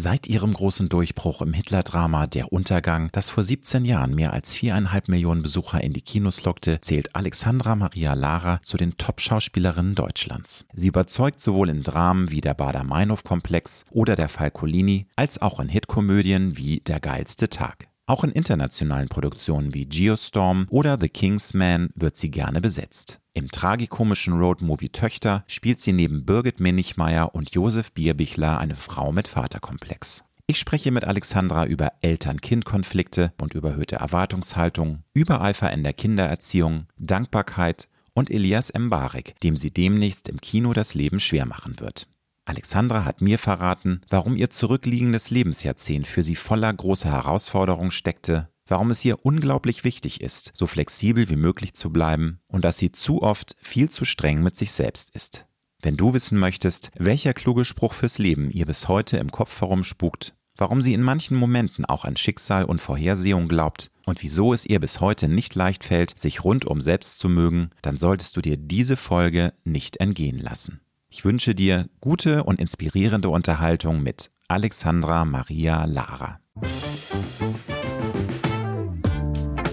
Seit ihrem großen Durchbruch im Hitler-Drama Der Untergang, das vor 17 Jahren mehr als viereinhalb Millionen Besucher in die Kinos lockte, zählt Alexandra Maria Lara zu den Top-Schauspielerinnen Deutschlands. Sie überzeugt sowohl in Dramen wie der Bader-Meinhof-Komplex oder der Falcolini, als auch in Hitkomödien wie Der geilste Tag. Auch in internationalen Produktionen wie Geostorm oder The King's Man wird sie gerne besetzt. Im tragikomischen Roadmovie Töchter spielt sie neben Birgit Minichmeier und Josef Bierbichler eine Frau mit Vaterkomplex. Ich spreche mit Alexandra über Eltern-Kind-Konflikte und überhöhte Erwartungshaltung, Übereifer in der Kindererziehung, Dankbarkeit und Elias Mbarek, dem sie demnächst im Kino das Leben schwer machen wird. Alexandra hat mir verraten, warum ihr zurückliegendes Lebensjahrzehnt für sie voller großer Herausforderungen steckte, warum es ihr unglaublich wichtig ist, so flexibel wie möglich zu bleiben und dass sie zu oft viel zu streng mit sich selbst ist. Wenn du wissen möchtest, welcher kluge Spruch fürs Leben ihr bis heute im Kopf herumspukt, warum sie in manchen Momenten auch an Schicksal und Vorhersehung glaubt und wieso es ihr bis heute nicht leicht fällt, sich rundum selbst zu mögen, dann solltest du dir diese Folge nicht entgehen lassen. Ich wünsche dir gute und inspirierende Unterhaltung mit Alexandra Maria Lara.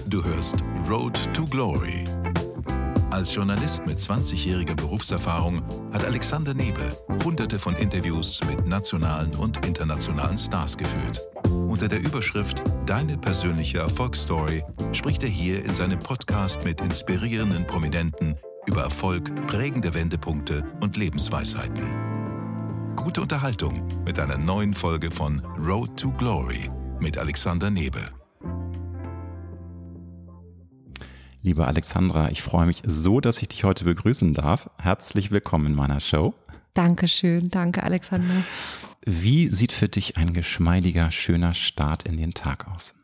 Du hörst Road to Glory. Als Journalist mit 20-jähriger Berufserfahrung hat Alexander Nebe hunderte von Interviews mit nationalen und internationalen Stars geführt. Unter der Überschrift Deine persönliche Erfolgsstory spricht er hier in seinem Podcast mit inspirierenden Prominenten über Erfolg, prägende Wendepunkte und Lebensweisheiten. Gute Unterhaltung mit einer neuen Folge von Road to Glory mit Alexander Nebe. Liebe Alexandra, ich freue mich so, dass ich dich heute begrüßen darf. Herzlich willkommen in meiner Show. Dankeschön, danke Alexander. Wie sieht für dich ein geschmeidiger, schöner Start in den Tag aus?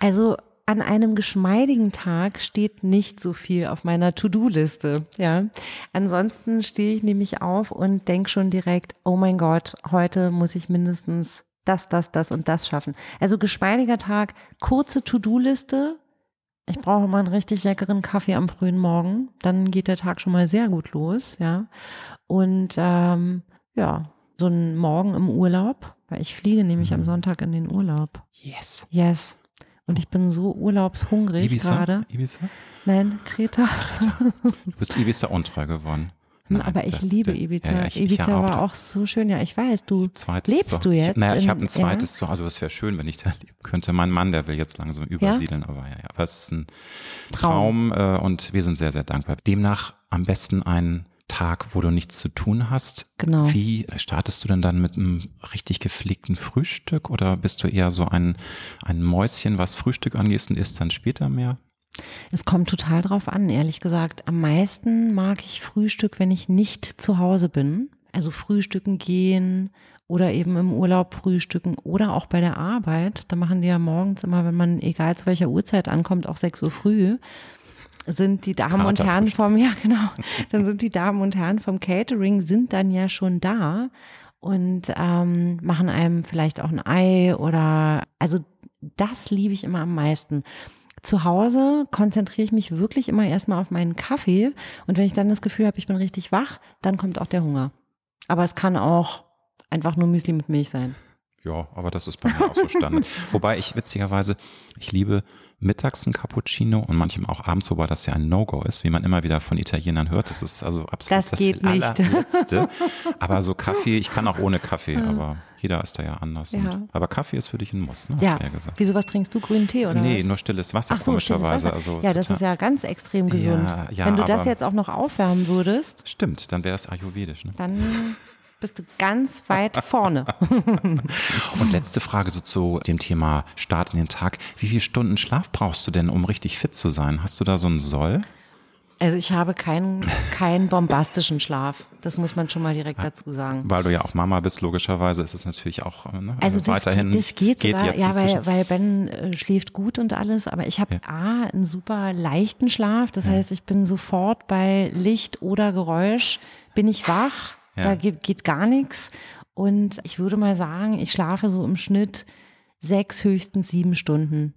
Also an einem geschmeidigen Tag steht nicht so viel auf meiner To-Do-Liste. Ja, ansonsten stehe ich nämlich auf und denke schon direkt: Oh mein Gott, heute muss ich mindestens das, das, das und das schaffen. Also geschmeidiger Tag, kurze To-Do-Liste. Ich brauche mal einen richtig leckeren Kaffee am frühen Morgen. Dann geht der Tag schon mal sehr gut los. Ja, und ähm, ja, so ein Morgen im Urlaub, weil ich fliege nämlich am mhm. Sonntag in den Urlaub. Yes. Yes. Und ich bin so urlaubshungrig gerade. Ibiza? Nein, Kreta. Du bist Ibiza untreu geworden. Hm, Nein, aber ich liebe Ibiza. Ja, ich, Ibiza ich ja war auch so schön. Ja, ich weiß, du lebst so, du jetzt. naja, ich habe ein zweites ja? Also es wäre schön, wenn ich da leben könnte. Mein Mann, der will jetzt langsam übersiedeln, ja? aber ja, ja. Aber es ist ein Traum, Traum äh, und wir sind sehr, sehr dankbar. Demnach am besten ein Tag, wo du nichts zu tun hast. Genau. Wie startest du denn dann mit einem richtig gepflegten Frühstück oder bist du eher so ein, ein Mäuschen, was Frühstück angehst und isst dann später mehr? Es kommt total drauf an, ehrlich gesagt. Am meisten mag ich Frühstück, wenn ich nicht zu Hause bin. Also frühstücken gehen oder eben im Urlaub frühstücken oder auch bei der Arbeit. Da machen die ja morgens immer, wenn man egal zu welcher Uhrzeit ankommt, auch 6 Uhr früh sind die Damen und Herren vom, ja genau, dann sind die Damen und Herren vom Catering sind dann ja schon da und ähm, machen einem vielleicht auch ein Ei oder, also das liebe ich immer am meisten. Zu Hause konzentriere ich mich wirklich immer erstmal auf meinen Kaffee und wenn ich dann das Gefühl habe, ich bin richtig wach, dann kommt auch der Hunger. Aber es kann auch einfach nur Müsli mit Milch sein. Ja, aber das ist bei mir auch so Standard. Wobei ich witzigerweise, ich liebe mittags ein Cappuccino und manchmal auch abends, wobei das ja ein No-Go ist, wie man immer wieder von Italienern hört. Das ist also absolut das, das geht allerletzte. aber so Kaffee, ich kann auch ohne Kaffee, aber jeder ist da ja anders. Ja. Aber Kaffee ist für dich ein Muss, ne? Ja. ja gesagt. Wieso was trinkst du? Grünen Tee oder Nee, was? nur stilles Wasser, Ach so, komischerweise. Also ja, das ist ja ganz extrem gesund. Ja, ja, Wenn du das jetzt auch noch aufwärmen würdest. Stimmt, dann wäre es ayurvedisch. Ne? Dann bist du ganz weit vorne. Und letzte Frage so zu dem Thema Start in den Tag. Wie viele Stunden Schlaf brauchst du denn, um richtig fit zu sein? Hast du da so einen Soll? Also ich habe keinen keinen bombastischen Schlaf. Das muss man schon mal direkt dazu sagen. Weil du ja auch Mama bist, logischerweise ist es natürlich auch ne, also das weiterhin. Geht, das geht, geht sogar, ja, weil, weil Ben äh, schläft gut und alles, aber ich habe ja. A, einen super leichten Schlaf. Das ja. heißt, ich bin sofort bei Licht oder Geräusch, bin ich wach ja. Da geht, geht gar nichts. Und ich würde mal sagen, ich schlafe so im Schnitt sechs, höchstens sieben Stunden.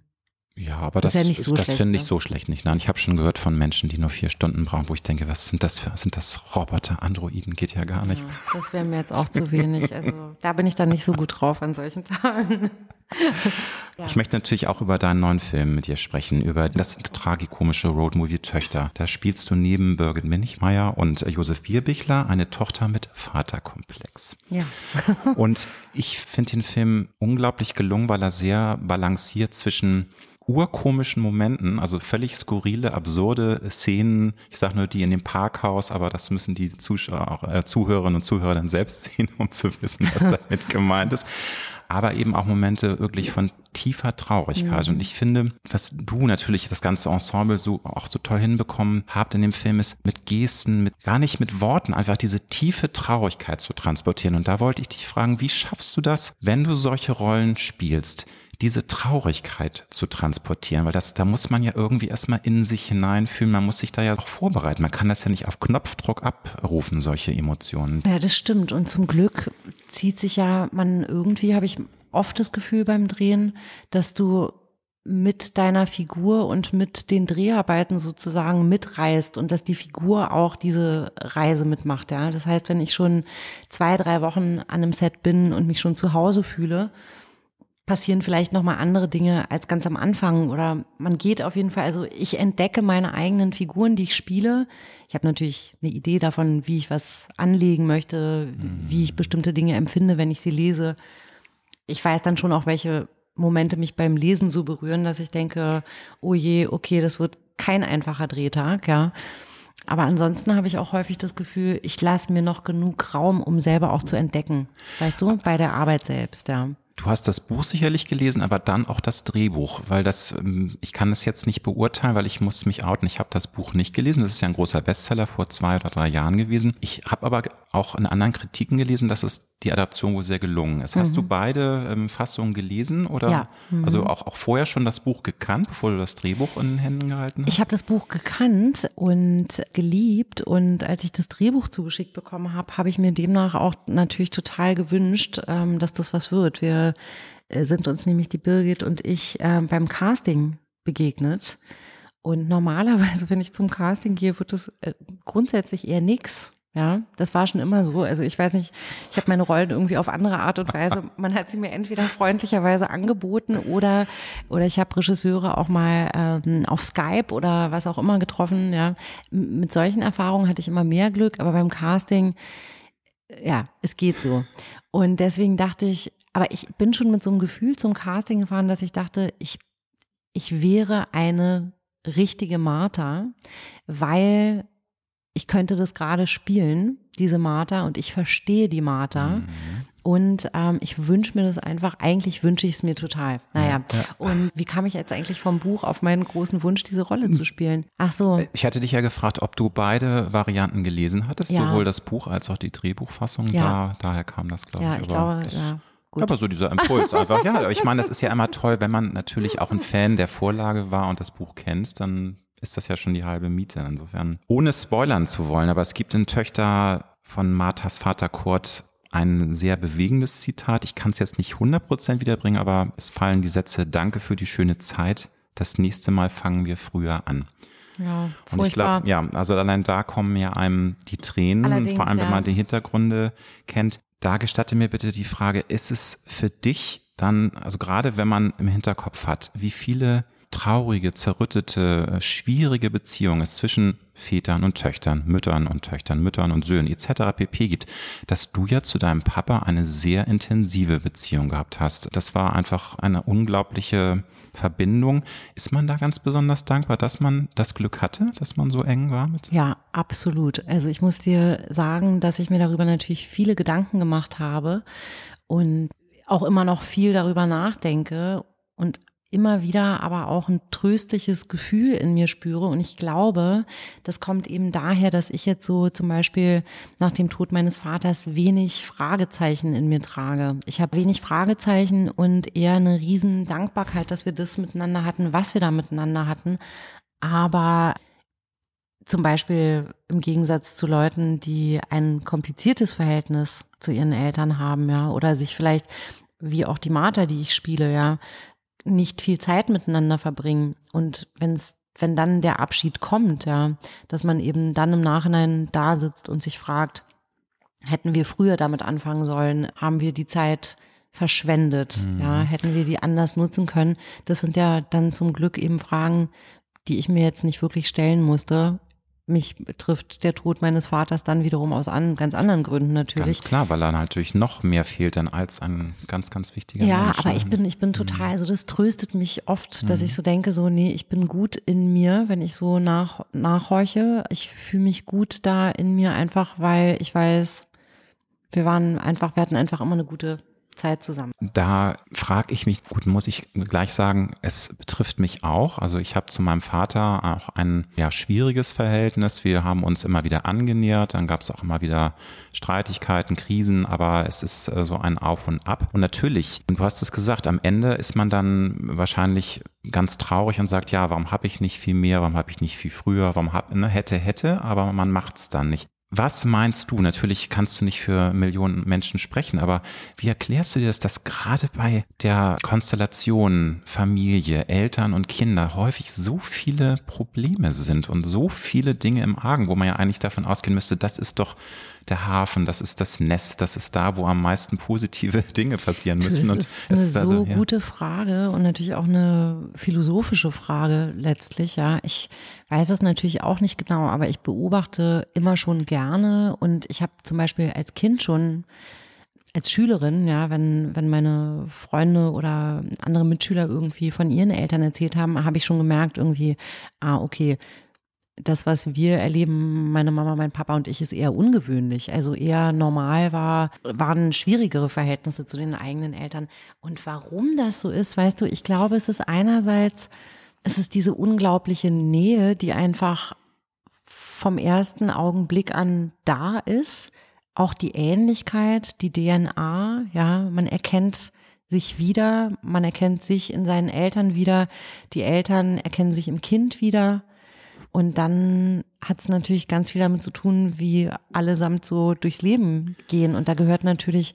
Ja, aber das, das, ja so das finde ich ne? so schlecht nicht. Nein, ich habe schon gehört von Menschen, die nur vier Stunden brauchen, wo ich denke, was sind das für, sind das Roboter, Androiden, geht ja gar nicht. Ja, das wäre mir jetzt auch zu wenig. Also da bin ich dann nicht so gut drauf an solchen Tagen. Ja. Ich möchte natürlich auch über deinen neuen Film mit dir sprechen, über das tragikomische Roadmovie Töchter. Da spielst du neben Birgit Minichmeier und Josef Bierbichler eine Tochter mit Vaterkomplex. Ja. und ich finde den Film unglaublich gelungen, weil er sehr balanciert zwischen urkomischen Momenten, also völlig skurrile, absurde Szenen. Ich sage nur die in dem Parkhaus, aber das müssen die Zuschauer, äh, Zuhörerinnen und Zuhörer dann selbst sehen, um zu wissen, was damit gemeint ist. Aber eben auch Momente wirklich von tiefer Traurigkeit. Mhm. Und ich finde, was du natürlich das ganze Ensemble so auch so toll hinbekommen habt in dem Film, ist mit Gesten, mit gar nicht mit Worten, einfach diese tiefe Traurigkeit zu transportieren. Und da wollte ich dich fragen, wie schaffst du das, wenn du solche Rollen spielst? Diese Traurigkeit zu transportieren, weil das, da muss man ja irgendwie erstmal in sich hineinfühlen, man muss sich da ja auch vorbereiten. Man kann das ja nicht auf Knopfdruck abrufen, solche Emotionen. Ja, das stimmt. Und zum Glück zieht sich ja man irgendwie, habe ich oft das Gefühl beim Drehen, dass du mit deiner Figur und mit den Dreharbeiten sozusagen mitreist und dass die Figur auch diese Reise mitmacht. Ja, das heißt, wenn ich schon zwei, drei Wochen an einem Set bin und mich schon zu Hause fühle, passieren vielleicht noch mal andere Dinge als ganz am Anfang oder man geht auf jeden Fall, also ich entdecke meine eigenen Figuren, die ich spiele. Ich habe natürlich eine Idee davon, wie ich was anlegen möchte, wie ich bestimmte Dinge empfinde, wenn ich sie lese. Ich weiß dann schon auch, welche Momente mich beim Lesen so berühren, dass ich denke, oh je, okay, das wird kein einfacher Drehtag, ja. Aber ansonsten habe ich auch häufig das Gefühl, ich lasse mir noch genug Raum, um selber auch zu entdecken. Weißt du, bei der Arbeit selbst, ja. Du hast das Buch sicherlich gelesen, aber dann auch das Drehbuch, weil das, ähm, ich kann das jetzt nicht beurteilen, weil ich muss mich outen. Ich habe das Buch nicht gelesen. Das ist ja ein großer Bestseller vor zwei oder drei Jahren gewesen. Ich habe aber auch in anderen Kritiken gelesen, dass es die Adaption wohl sehr gelungen ist. Hast mhm. du beide ähm, Fassungen gelesen oder ja. mhm. also auch, auch vorher schon das Buch gekannt, bevor du das Drehbuch in den Händen gehalten hast? Ich habe das Buch gekannt und geliebt und als ich das Drehbuch zugeschickt bekommen habe, habe ich mir demnach auch natürlich total gewünscht, ähm, dass das was wird. Wir äh, sind uns nämlich die Birgit und ich äh, beim Casting begegnet. Und normalerweise, wenn ich zum Casting gehe, wird es äh, grundsätzlich eher nix. Ja, das war schon immer so. Also ich weiß nicht, ich habe meine Rollen irgendwie auf andere Art und Weise. Man hat sie mir entweder freundlicherweise angeboten oder oder ich habe Regisseure auch mal ähm, auf Skype oder was auch immer getroffen. Ja, mit solchen Erfahrungen hatte ich immer mehr Glück, aber beim Casting, ja, es geht so. Und deswegen dachte ich, aber ich bin schon mit so einem Gefühl zum Casting gefahren, dass ich dachte, ich ich wäre eine richtige Martha, weil ich könnte das gerade spielen, diese Martha, und ich verstehe die Martha. Mhm. Und ähm, ich wünsche mir das einfach, eigentlich wünsche ich es mir total. Naja, ja, ja. und wie kam ich jetzt eigentlich vom Buch auf meinen großen Wunsch, diese Rolle zu spielen? Ach so. Ich hatte dich ja gefragt, ob du beide Varianten gelesen hattest, ja. sowohl das Buch als auch die Drehbuchfassung. Da, daher kam das, glaube ich. Ja, ich glaube, ja. Gut. Aber so dieser Impuls einfach. Ja, aber ich meine, das ist ja immer toll, wenn man natürlich auch ein Fan der Vorlage war und das Buch kennt, dann ist das ja schon die halbe Miete. Insofern, ohne spoilern zu wollen, aber es gibt in Töchter von Marthas Vater Kurt ein sehr bewegendes Zitat. Ich kann es jetzt nicht 100% wiederbringen, aber es fallen die Sätze, danke für die schöne Zeit. Das nächste Mal fangen wir früher an. Ja, und ich glaube, ja, also allein da kommen ja einem die Tränen, Allerdings, vor allem wenn man die Hintergründe kennt. Da gestatte mir bitte die Frage, ist es für dich dann, also gerade wenn man im Hinterkopf hat, wie viele traurige, zerrüttete, schwierige Beziehung es zwischen Vätern und Töchtern, Müttern und Töchtern, Müttern und Söhnen etc. pp gibt, dass du ja zu deinem Papa eine sehr intensive Beziehung gehabt hast. Das war einfach eine unglaubliche Verbindung. Ist man da ganz besonders dankbar, dass man das Glück hatte, dass man so eng war mit? Ja, absolut. Also ich muss dir sagen, dass ich mir darüber natürlich viele Gedanken gemacht habe und auch immer noch viel darüber nachdenke und immer wieder aber auch ein tröstliches Gefühl in mir spüre. Und ich glaube, das kommt eben daher, dass ich jetzt so zum Beispiel nach dem Tod meines Vaters wenig Fragezeichen in mir trage. Ich habe wenig Fragezeichen und eher eine riesen Dankbarkeit, dass wir das miteinander hatten, was wir da miteinander hatten. Aber zum Beispiel im Gegensatz zu Leuten, die ein kompliziertes Verhältnis zu ihren Eltern haben, ja, oder sich vielleicht wie auch die Martha, die ich spiele, ja, nicht viel Zeit miteinander verbringen. Und wenn's, wenn dann der Abschied kommt, ja, dass man eben dann im Nachhinein da sitzt und sich fragt, hätten wir früher damit anfangen sollen, haben wir die Zeit verschwendet, mhm. ja, hätten wir die anders nutzen können. Das sind ja dann zum Glück eben Fragen, die ich mir jetzt nicht wirklich stellen musste mich betrifft der Tod meines Vaters dann wiederum aus an, ganz anderen Gründen natürlich. Ganz klar, weil er natürlich noch mehr fehlt dann als ein ganz, ganz wichtiger ja, Mensch. Ja, aber ich bin, ich bin total, mhm. also das tröstet mich oft, dass mhm. ich so denke, so, nee, ich bin gut in mir, wenn ich so nach, nachhorche. Ich fühle mich gut da in mir einfach, weil ich weiß, wir waren einfach, wir hatten einfach immer eine gute Zeit zusammen. Da frage ich mich, gut, muss ich gleich sagen, es betrifft mich auch. Also ich habe zu meinem Vater auch ein ja, schwieriges Verhältnis. Wir haben uns immer wieder angenähert, dann gab es auch immer wieder Streitigkeiten, Krisen, aber es ist äh, so ein Auf und Ab. Und natürlich, du hast es gesagt, am Ende ist man dann wahrscheinlich ganz traurig und sagt, ja, warum habe ich nicht viel mehr, warum habe ich nicht viel früher, warum hab, ne, hätte, hätte, aber man macht es dann nicht. Was meinst du? Natürlich kannst du nicht für Millionen Menschen sprechen, aber wie erklärst du dir das, dass gerade bei der Konstellation Familie, Eltern und Kinder häufig so viele Probleme sind und so viele Dinge im Argen, wo man ja eigentlich davon ausgehen müsste, das ist doch der Hafen, das ist das Nest, das ist da, wo am meisten positive Dinge passieren müssen. Das ist eine so also, ja. gute Frage und natürlich auch eine philosophische Frage letztlich. Ja, ich weiß es natürlich auch nicht genau, aber ich beobachte immer schon gerne und ich habe zum Beispiel als Kind schon als Schülerin, ja, wenn, wenn meine Freunde oder andere Mitschüler irgendwie von ihren Eltern erzählt haben, habe ich schon gemerkt, irgendwie, ah, okay, das, was wir erleben, meine Mama, mein Papa und ich, ist eher ungewöhnlich. Also eher normal war, waren schwierigere Verhältnisse zu den eigenen Eltern. Und warum das so ist, weißt du, ich glaube, es ist einerseits, es ist diese unglaubliche Nähe, die einfach vom ersten Augenblick an da ist. Auch die Ähnlichkeit, die DNA, ja, man erkennt sich wieder, man erkennt sich in seinen Eltern wieder, die Eltern erkennen sich im Kind wieder und dann hat es natürlich ganz viel damit zu tun, wie allesamt so durchs Leben gehen. Und da gehört natürlich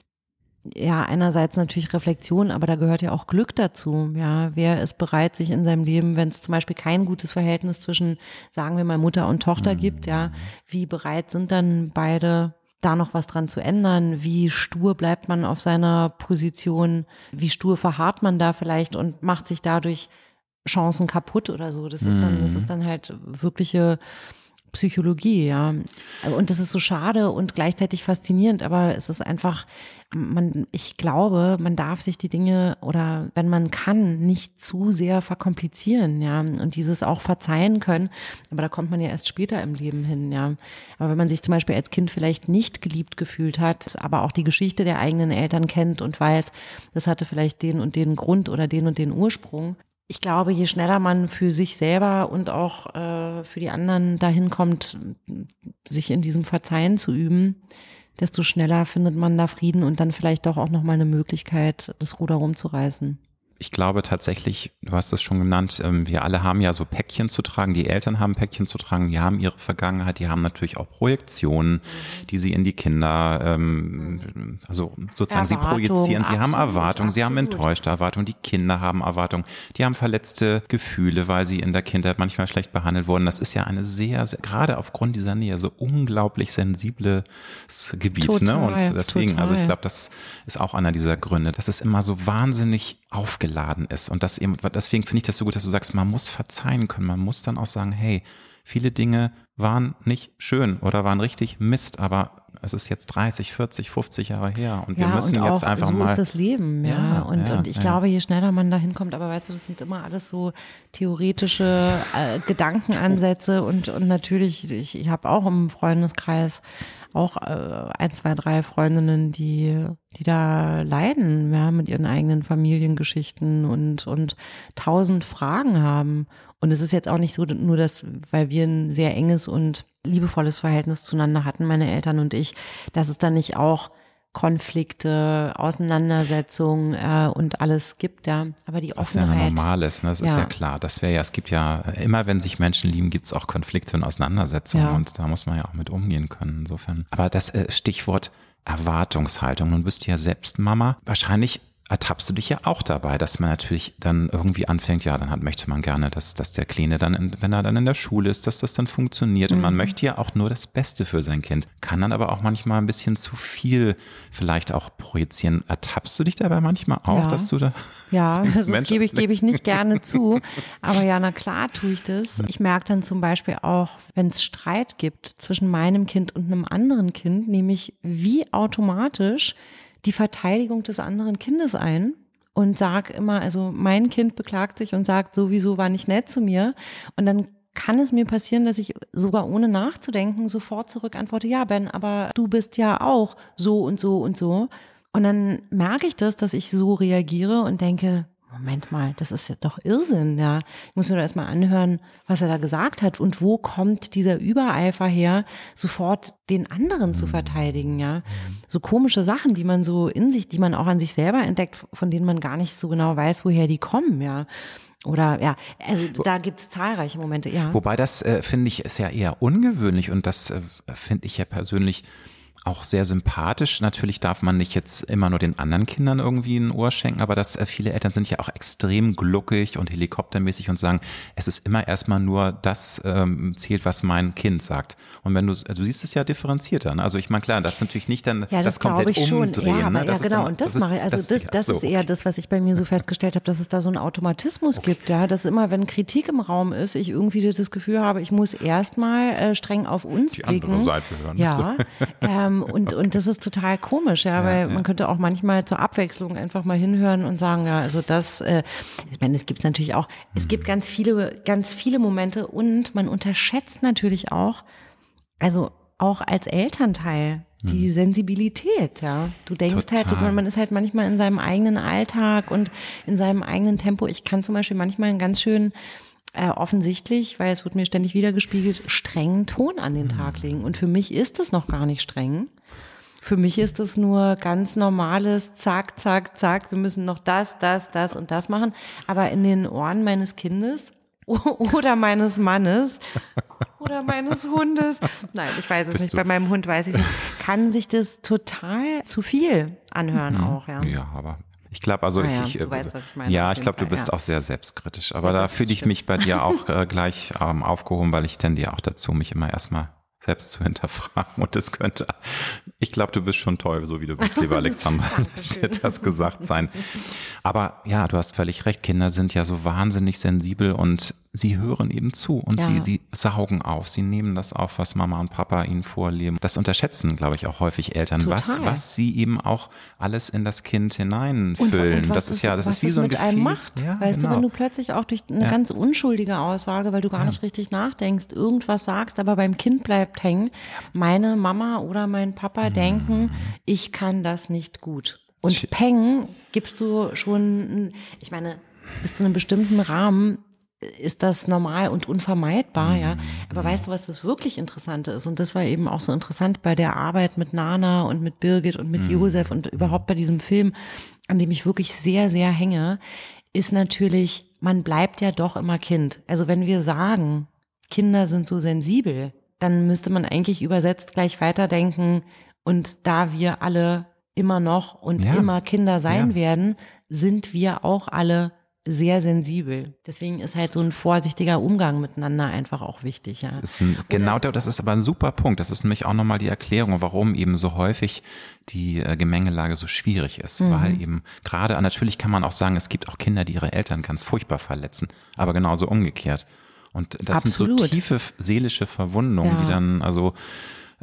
ja, einerseits natürlich Reflexion, aber da gehört ja auch Glück dazu. Ja, wer ist bereit, sich in seinem Leben, wenn es zum Beispiel kein gutes Verhältnis zwischen, sagen wir mal, Mutter und Tochter mhm. gibt, ja, wie bereit sind dann beide, da noch was dran zu ändern? Wie stur bleibt man auf seiner Position? Wie stur verharrt man da vielleicht und macht sich dadurch Chancen kaputt oder so. Das ist dann, das mhm. ist dann halt wirkliche Psychologie, ja. Und das ist so schade und gleichzeitig faszinierend, aber es ist einfach, man, ich glaube, man darf sich die Dinge oder wenn man kann, nicht zu sehr verkomplizieren, ja. Und dieses auch verzeihen können, aber da kommt man ja erst später im Leben hin, ja. Aber wenn man sich zum Beispiel als Kind vielleicht nicht geliebt gefühlt hat, aber auch die Geschichte der eigenen Eltern kennt und weiß, das hatte vielleicht den und den Grund oder den und den Ursprung, ich glaube, je schneller man für sich selber und auch äh, für die anderen dahin kommt, sich in diesem Verzeihen zu üben, desto schneller findet man da Frieden und dann vielleicht doch auch nochmal eine Möglichkeit, das Ruder rumzureißen ich glaube tatsächlich, du hast es schon genannt, ähm, wir alle haben ja so Päckchen zu tragen, die Eltern haben Päckchen zu tragen, die haben ihre Vergangenheit, die haben natürlich auch Projektionen, die sie in die Kinder, ähm, also sozusagen Erwartung, sie projizieren, sie haben Erwartungen, sie haben enttäuschte Erwartungen, die Kinder haben Erwartungen, die haben verletzte Gefühle, weil sie in der Kindheit manchmal schlecht behandelt wurden. Das ist ja eine sehr, sehr gerade aufgrund dieser Nähe, so unglaublich sensibles Gebiet. Total, ne? Und deswegen, total. also ich glaube, das ist auch einer dieser Gründe. Das ist immer so wahnsinnig aufgeladen aufgeladen ist. Und das eben, deswegen finde ich das so gut, dass du sagst, man muss verzeihen können. Man muss dann auch sagen, hey, viele Dinge waren nicht schön oder waren richtig Mist, aber es ist jetzt 30, 40, 50 Jahre her und ja, wir müssen und jetzt einfach so mal. So ist das Leben, ja. ja und, ja, und ich glaube, je schneller man da hinkommt, aber weißt du, das sind immer alles so theoretische äh, Gedankenansätze und, und natürlich, ich, ich habe auch im Freundeskreis auch äh, ein, zwei, drei Freundinnen, die, die da leiden, ja, mit ihren eigenen Familiengeschichten und, und tausend Fragen haben. Und es ist jetzt auch nicht so, nur das, weil wir ein sehr enges und liebevolles Verhältnis zueinander hatten, meine Eltern und ich, dass es dann nicht auch Konflikte, Auseinandersetzungen äh, und alles gibt, ja. Aber die Offenheit. Was ja normal ist, ne? das ja. ist ja klar. Das wäre ja, es gibt ja, immer wenn sich Menschen lieben, gibt es auch Konflikte und Auseinandersetzungen ja. und da muss man ja auch mit umgehen können, insofern. Aber das äh, Stichwort Erwartungshaltung, nun bist du ja selbst Mama. Wahrscheinlich ertappst du dich ja auch dabei, dass man natürlich dann irgendwie anfängt, ja, dann hat, möchte man gerne, dass, dass der Kleine dann, in, wenn er dann in der Schule ist, dass das dann funktioniert. Und man mhm. möchte ja auch nur das Beste für sein Kind. Kann dann aber auch manchmal ein bisschen zu viel vielleicht auch projizieren. Ertappst du dich dabei manchmal auch, ja. dass du da. Ja, denkst, das gebe ich, gebe ich nicht gerne zu. Aber ja, na klar tue ich das. Ich merke dann zum Beispiel auch, wenn es Streit gibt zwischen meinem Kind und einem anderen Kind, nämlich wie automatisch die Verteidigung des anderen Kindes ein und sag immer, also mein Kind beklagt sich und sagt, sowieso war nicht nett zu mir. Und dann kann es mir passieren, dass ich sogar ohne nachzudenken sofort zurück antworte, ja, Ben, aber du bist ja auch so und so und so. Und dann merke ich das, dass ich so reagiere und denke, Moment mal, das ist ja doch Irrsinn, ja. Ich muss mir doch erstmal anhören, was er da gesagt hat und wo kommt dieser Übereifer her, sofort den anderen zu verteidigen, ja. So komische Sachen, die man so in sich, die man auch an sich selber entdeckt, von denen man gar nicht so genau weiß, woher die kommen, ja. Oder ja, also da gibt's zahlreiche Momente, ja. Wobei das, äh, finde ich, ist ja eher ungewöhnlich und das äh, finde ich ja persönlich auch sehr sympathisch. Natürlich darf man nicht jetzt immer nur den anderen Kindern irgendwie ein Ohr schenken, aber das, äh, viele Eltern sind ja auch extrem gluckig und helikoptermäßig und sagen, es ist immer erstmal nur das ähm, zählt, was mein Kind sagt. Und wenn du, also du siehst es ja differenzierter. Ne? Also ich meine, klar, das ist natürlich nicht dann ja, das, das komplett ich umdrehen. Schon. Ja, aber, ne? ja genau. Dann, und das, das mache ich. Also das, das, das so. ist eher das, was ich bei mir so festgestellt habe, dass es da so einen Automatismus okay. gibt. Ja, dass immer, wenn Kritik im Raum ist, ich irgendwie das Gefühl habe, ich muss erstmal äh, streng auf uns Die blicken. andere Seite hören. Ja, ähm, und, und das ist total komisch, ja, ja weil ja. man könnte auch manchmal zur Abwechslung einfach mal hinhören und sagen, ja, also das, äh, ich meine, es gibt natürlich auch, es gibt ganz viele, ganz viele Momente und man unterschätzt natürlich auch, also auch als Elternteil die mhm. Sensibilität, ja. Du denkst halt, Total. halt, man ist halt manchmal in seinem eigenen Alltag und in seinem eigenen Tempo. Ich kann zum Beispiel manchmal einen ganz schön äh, offensichtlich, weil es wird mir ständig wiedergespiegelt, strengen Ton an den Tag mhm. legen. Und für mich ist es noch gar nicht streng. Für mich ist das nur ganz normales Zack, Zack, Zack. Wir müssen noch das, das, das und das machen. Aber in den Ohren meines Kindes oder meines Mannes oder meines Hundes. Nein, ich weiß es Bist nicht. Du? Bei meinem Hund weiß ich nicht. Kann sich das total zu viel anhören mhm. auch, ja. Ja, aber ich glaube, also ah, ja, ich, ich, weißt, ich meine, ja, ich glaube, du bist ja. auch sehr selbstkritisch. Aber ja, da fühle ich mich bei dir auch äh, gleich ähm, aufgehoben, weil ich tendiere auch dazu, mich immer erstmal selbst zu hinterfragen. Und das könnte, ich glaube, du bist schon toll, so wie du bist, lieber Alexandra. Lass dir das gesagt sein. Aber ja, du hast völlig recht. Kinder sind ja so wahnsinnig sensibel und sie hören eben zu und ja. sie, sie saugen auf. Sie nehmen das auf, was Mama und Papa ihnen vorleben. Das unterschätzen, glaube ich, auch häufig Eltern, was, was sie eben auch alles in das Kind hineinfüllen. Und, und das ist ja, das ist wie so ein Gefäß. Macht, ja, weißt genau. du, wenn du plötzlich auch durch eine ja. ganz unschuldige Aussage, weil du gar nicht richtig nachdenkst, irgendwas sagst, aber beim Kind bleibt hängen, meine Mama oder mein Papa mhm. denken, ich kann das nicht gut. Und Peng gibst du schon, ich meine, bis zu einem bestimmten Rahmen ist das normal und unvermeidbar, ja. Aber mhm. weißt du, was das wirklich Interessante ist? Und das war eben auch so interessant bei der Arbeit mit Nana und mit Birgit und mit mhm. Josef und überhaupt bei diesem Film, an dem ich wirklich sehr, sehr hänge, ist natürlich, man bleibt ja doch immer Kind. Also wenn wir sagen, Kinder sind so sensibel, dann müsste man eigentlich übersetzt gleich weiterdenken. Und da wir alle immer noch und ja. immer Kinder sein ja. werden, sind wir auch alle sehr sensibel. Deswegen ist halt so ein vorsichtiger Umgang miteinander einfach auch wichtig. Ja. Das ein, genau, das ist aber ein super Punkt. Das ist nämlich auch nochmal die Erklärung, warum eben so häufig die äh, Gemengelage so schwierig ist. Mhm. Weil eben gerade, natürlich kann man auch sagen, es gibt auch Kinder, die ihre Eltern ganz furchtbar verletzen, aber genauso umgekehrt. Und das Absolut. sind so tiefe seelische Verwundungen, ja. die dann, also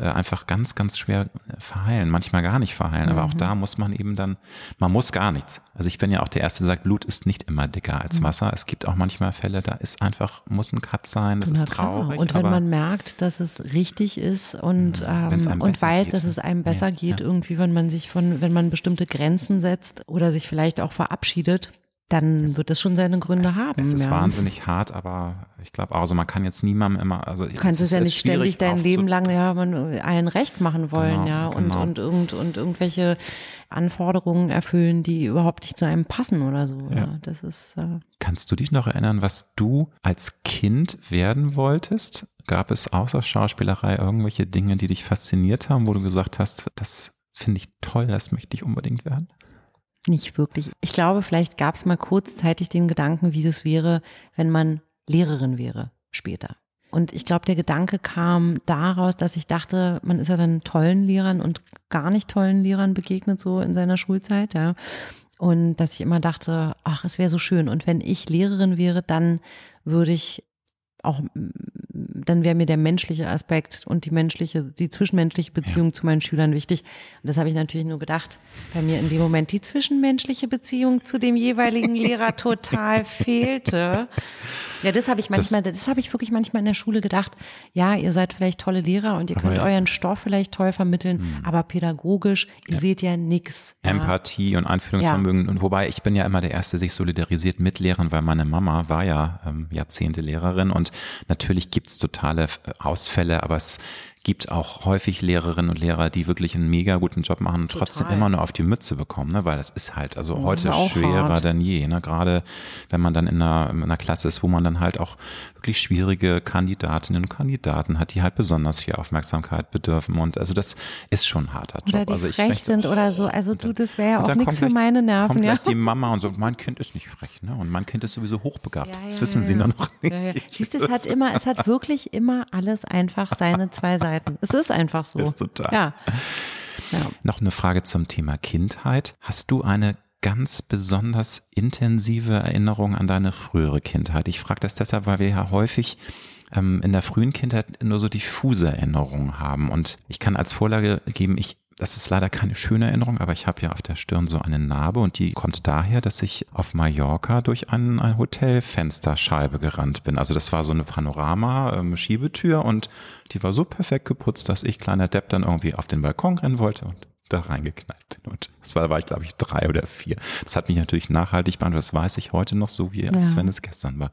einfach ganz, ganz schwer verheilen, manchmal gar nicht verheilen. Mhm. Aber auch mhm. da muss man eben dann, man muss gar nichts. Also ich bin ja auch der Erste, der sagt, Blut ist nicht immer dicker als mhm. Wasser. Es gibt auch manchmal Fälle, da ist einfach, muss ein Cut sein, das Na, ist traurig. Und wenn man merkt, dass es richtig ist und, mhm. ähm, und weiß, geht. dass es einem besser ja, geht, ja. irgendwie, wenn man sich von, wenn man bestimmte Grenzen setzt oder sich vielleicht auch verabschiedet, dann das, wird das schon seine Gründe es, haben. Es ist ja. wahnsinnig hart, aber ich glaube also man kann jetzt niemandem immer, also du kannst es, ja nicht ständig dein Leben lang ja man allen recht machen wollen, genau, ja und genau. und und und irgendwelche Anforderungen erfüllen, die überhaupt nicht zu einem passen oder so. Ja. ja. Das ist. Äh Kannst du dich noch erinnern, was du als Kind werden wolltest? Gab es außer Schauspielerei irgendwelche Dinge, die dich fasziniert haben, wo du gesagt hast, das finde ich toll, das möchte ich unbedingt werden? Nicht wirklich. Ich glaube, vielleicht gab es mal kurzzeitig den Gedanken, wie es wäre, wenn man Lehrerin wäre später. Und ich glaube, der Gedanke kam daraus, dass ich dachte, man ist ja dann tollen Lehrern und gar nicht tollen Lehrern begegnet, so in seiner Schulzeit, ja. Und dass ich immer dachte, ach, es wäre so schön. Und wenn ich Lehrerin wäre, dann würde ich auch dann wäre mir der menschliche Aspekt und die menschliche, die zwischenmenschliche Beziehung ja. zu meinen Schülern wichtig. Und das habe ich natürlich nur gedacht, bei mir in dem Moment die zwischenmenschliche Beziehung zu dem jeweiligen Lehrer total fehlte. Ja, das habe ich manchmal, das, das habe ich wirklich manchmal in der Schule gedacht. Ja, ihr seid vielleicht tolle Lehrer und ihr könnt ja. euren Stoff vielleicht toll vermitteln, hm. aber pädagogisch, ihr ja. seht ja nix. Empathie und Einfühlungsvermögen. Und wobei ich bin ja immer der Erste, der sich solidarisiert mit Lehrern, weil meine Mama war ja ähm, Jahrzehnte Lehrerin und natürlich gibt's totale Ausfälle, aber es gibt auch häufig Lehrerinnen und Lehrer, die wirklich einen mega guten Job machen und Total. trotzdem immer nur auf die Mütze bekommen, ne? weil das ist halt also das heute schwerer hart. denn je. Ne? Gerade wenn man dann in einer, in einer Klasse ist, wo man dann halt auch wirklich schwierige Kandidatinnen und Kandidaten hat, die halt besonders viel Aufmerksamkeit bedürfen. Und also das ist schon ein harter Job. Oder die also frech ich sind oder so. Also du, das wäre ja auch nichts für meine Nerven. Kommt ja. gleich die Mama und so, mein Kind ist nicht frech, ne? Und mein Kind ist sowieso hochbegabt. Ja, das wissen ja, sie nur noch nicht. Ja, Siehst, es hat immer, es hat wirklich immer alles einfach seine zwei Seiten. Es ist einfach so. Ist total. Ja. ja. Noch eine Frage zum Thema Kindheit. Hast du eine ganz besonders intensive Erinnerung an deine frühere Kindheit? Ich frage das deshalb, weil wir ja häufig ähm, in der frühen Kindheit nur so diffuse Erinnerungen haben. Und ich kann als Vorlage geben, ich das ist leider keine schöne Erinnerung, aber ich habe ja auf der Stirn so eine Narbe und die kommt daher, dass ich auf Mallorca durch ein, eine Hotelfensterscheibe gerannt bin. Also das war so eine Panorama-Schiebetür und die war so perfekt geputzt, dass ich, kleiner Depp, dann irgendwie auf den Balkon rennen wollte und da reingeknallt bin. Und das war, war ich, glaube ich, drei oder vier. Das hat mich natürlich nachhaltig behandelt. Das weiß ich heute noch so, wie als ja. wenn es gestern war.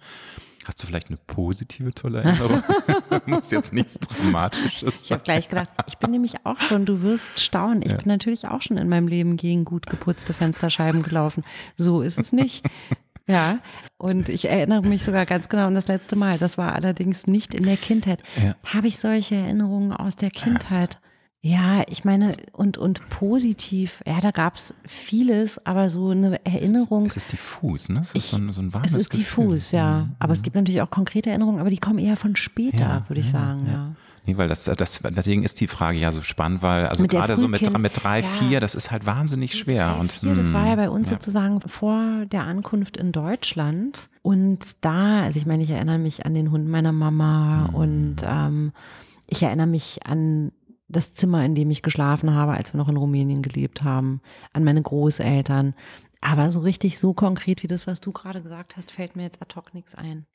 Hast du vielleicht eine positive, tolle Erinnerung? Muss jetzt nichts Dramatisches sein. Ich habe gleich gedacht, ich bin nämlich auch schon, du wirst staunen, ich ja. bin natürlich auch schon in meinem Leben gegen gut geputzte Fensterscheiben gelaufen. So ist es nicht. Ja, und ich erinnere mich sogar ganz genau an das letzte Mal. Das war allerdings nicht in der Kindheit. Ja. Habe ich solche Erinnerungen aus der Kindheit? Ja, ich meine, und, und positiv, ja, da gab's vieles, aber so eine Erinnerung. Es ist, es ist diffus, ne? Es ist ich, so ein, so ein warmes Es ist Gefühl. diffus, ja. Mhm. Aber es gibt natürlich auch konkrete Erinnerungen, aber die kommen eher von später, ja, würde ich ja, sagen, ja. ja. Nee, weil das, das, deswegen ist die Frage ja so spannend, weil, also mit gerade so mit, mit drei, ja. vier, das ist halt wahnsinnig schwer. Drei, und, vier, das war ja bei uns ja. sozusagen vor der Ankunft in Deutschland. Und da, also ich meine, ich erinnere mich an den Hund meiner Mama mhm. und ähm, ich erinnere mich an das Zimmer, in dem ich geschlafen habe, als wir noch in Rumänien gelebt haben, an meine Großeltern. Aber so richtig, so konkret wie das, was du gerade gesagt hast, fällt mir jetzt ad hoc nichts ein.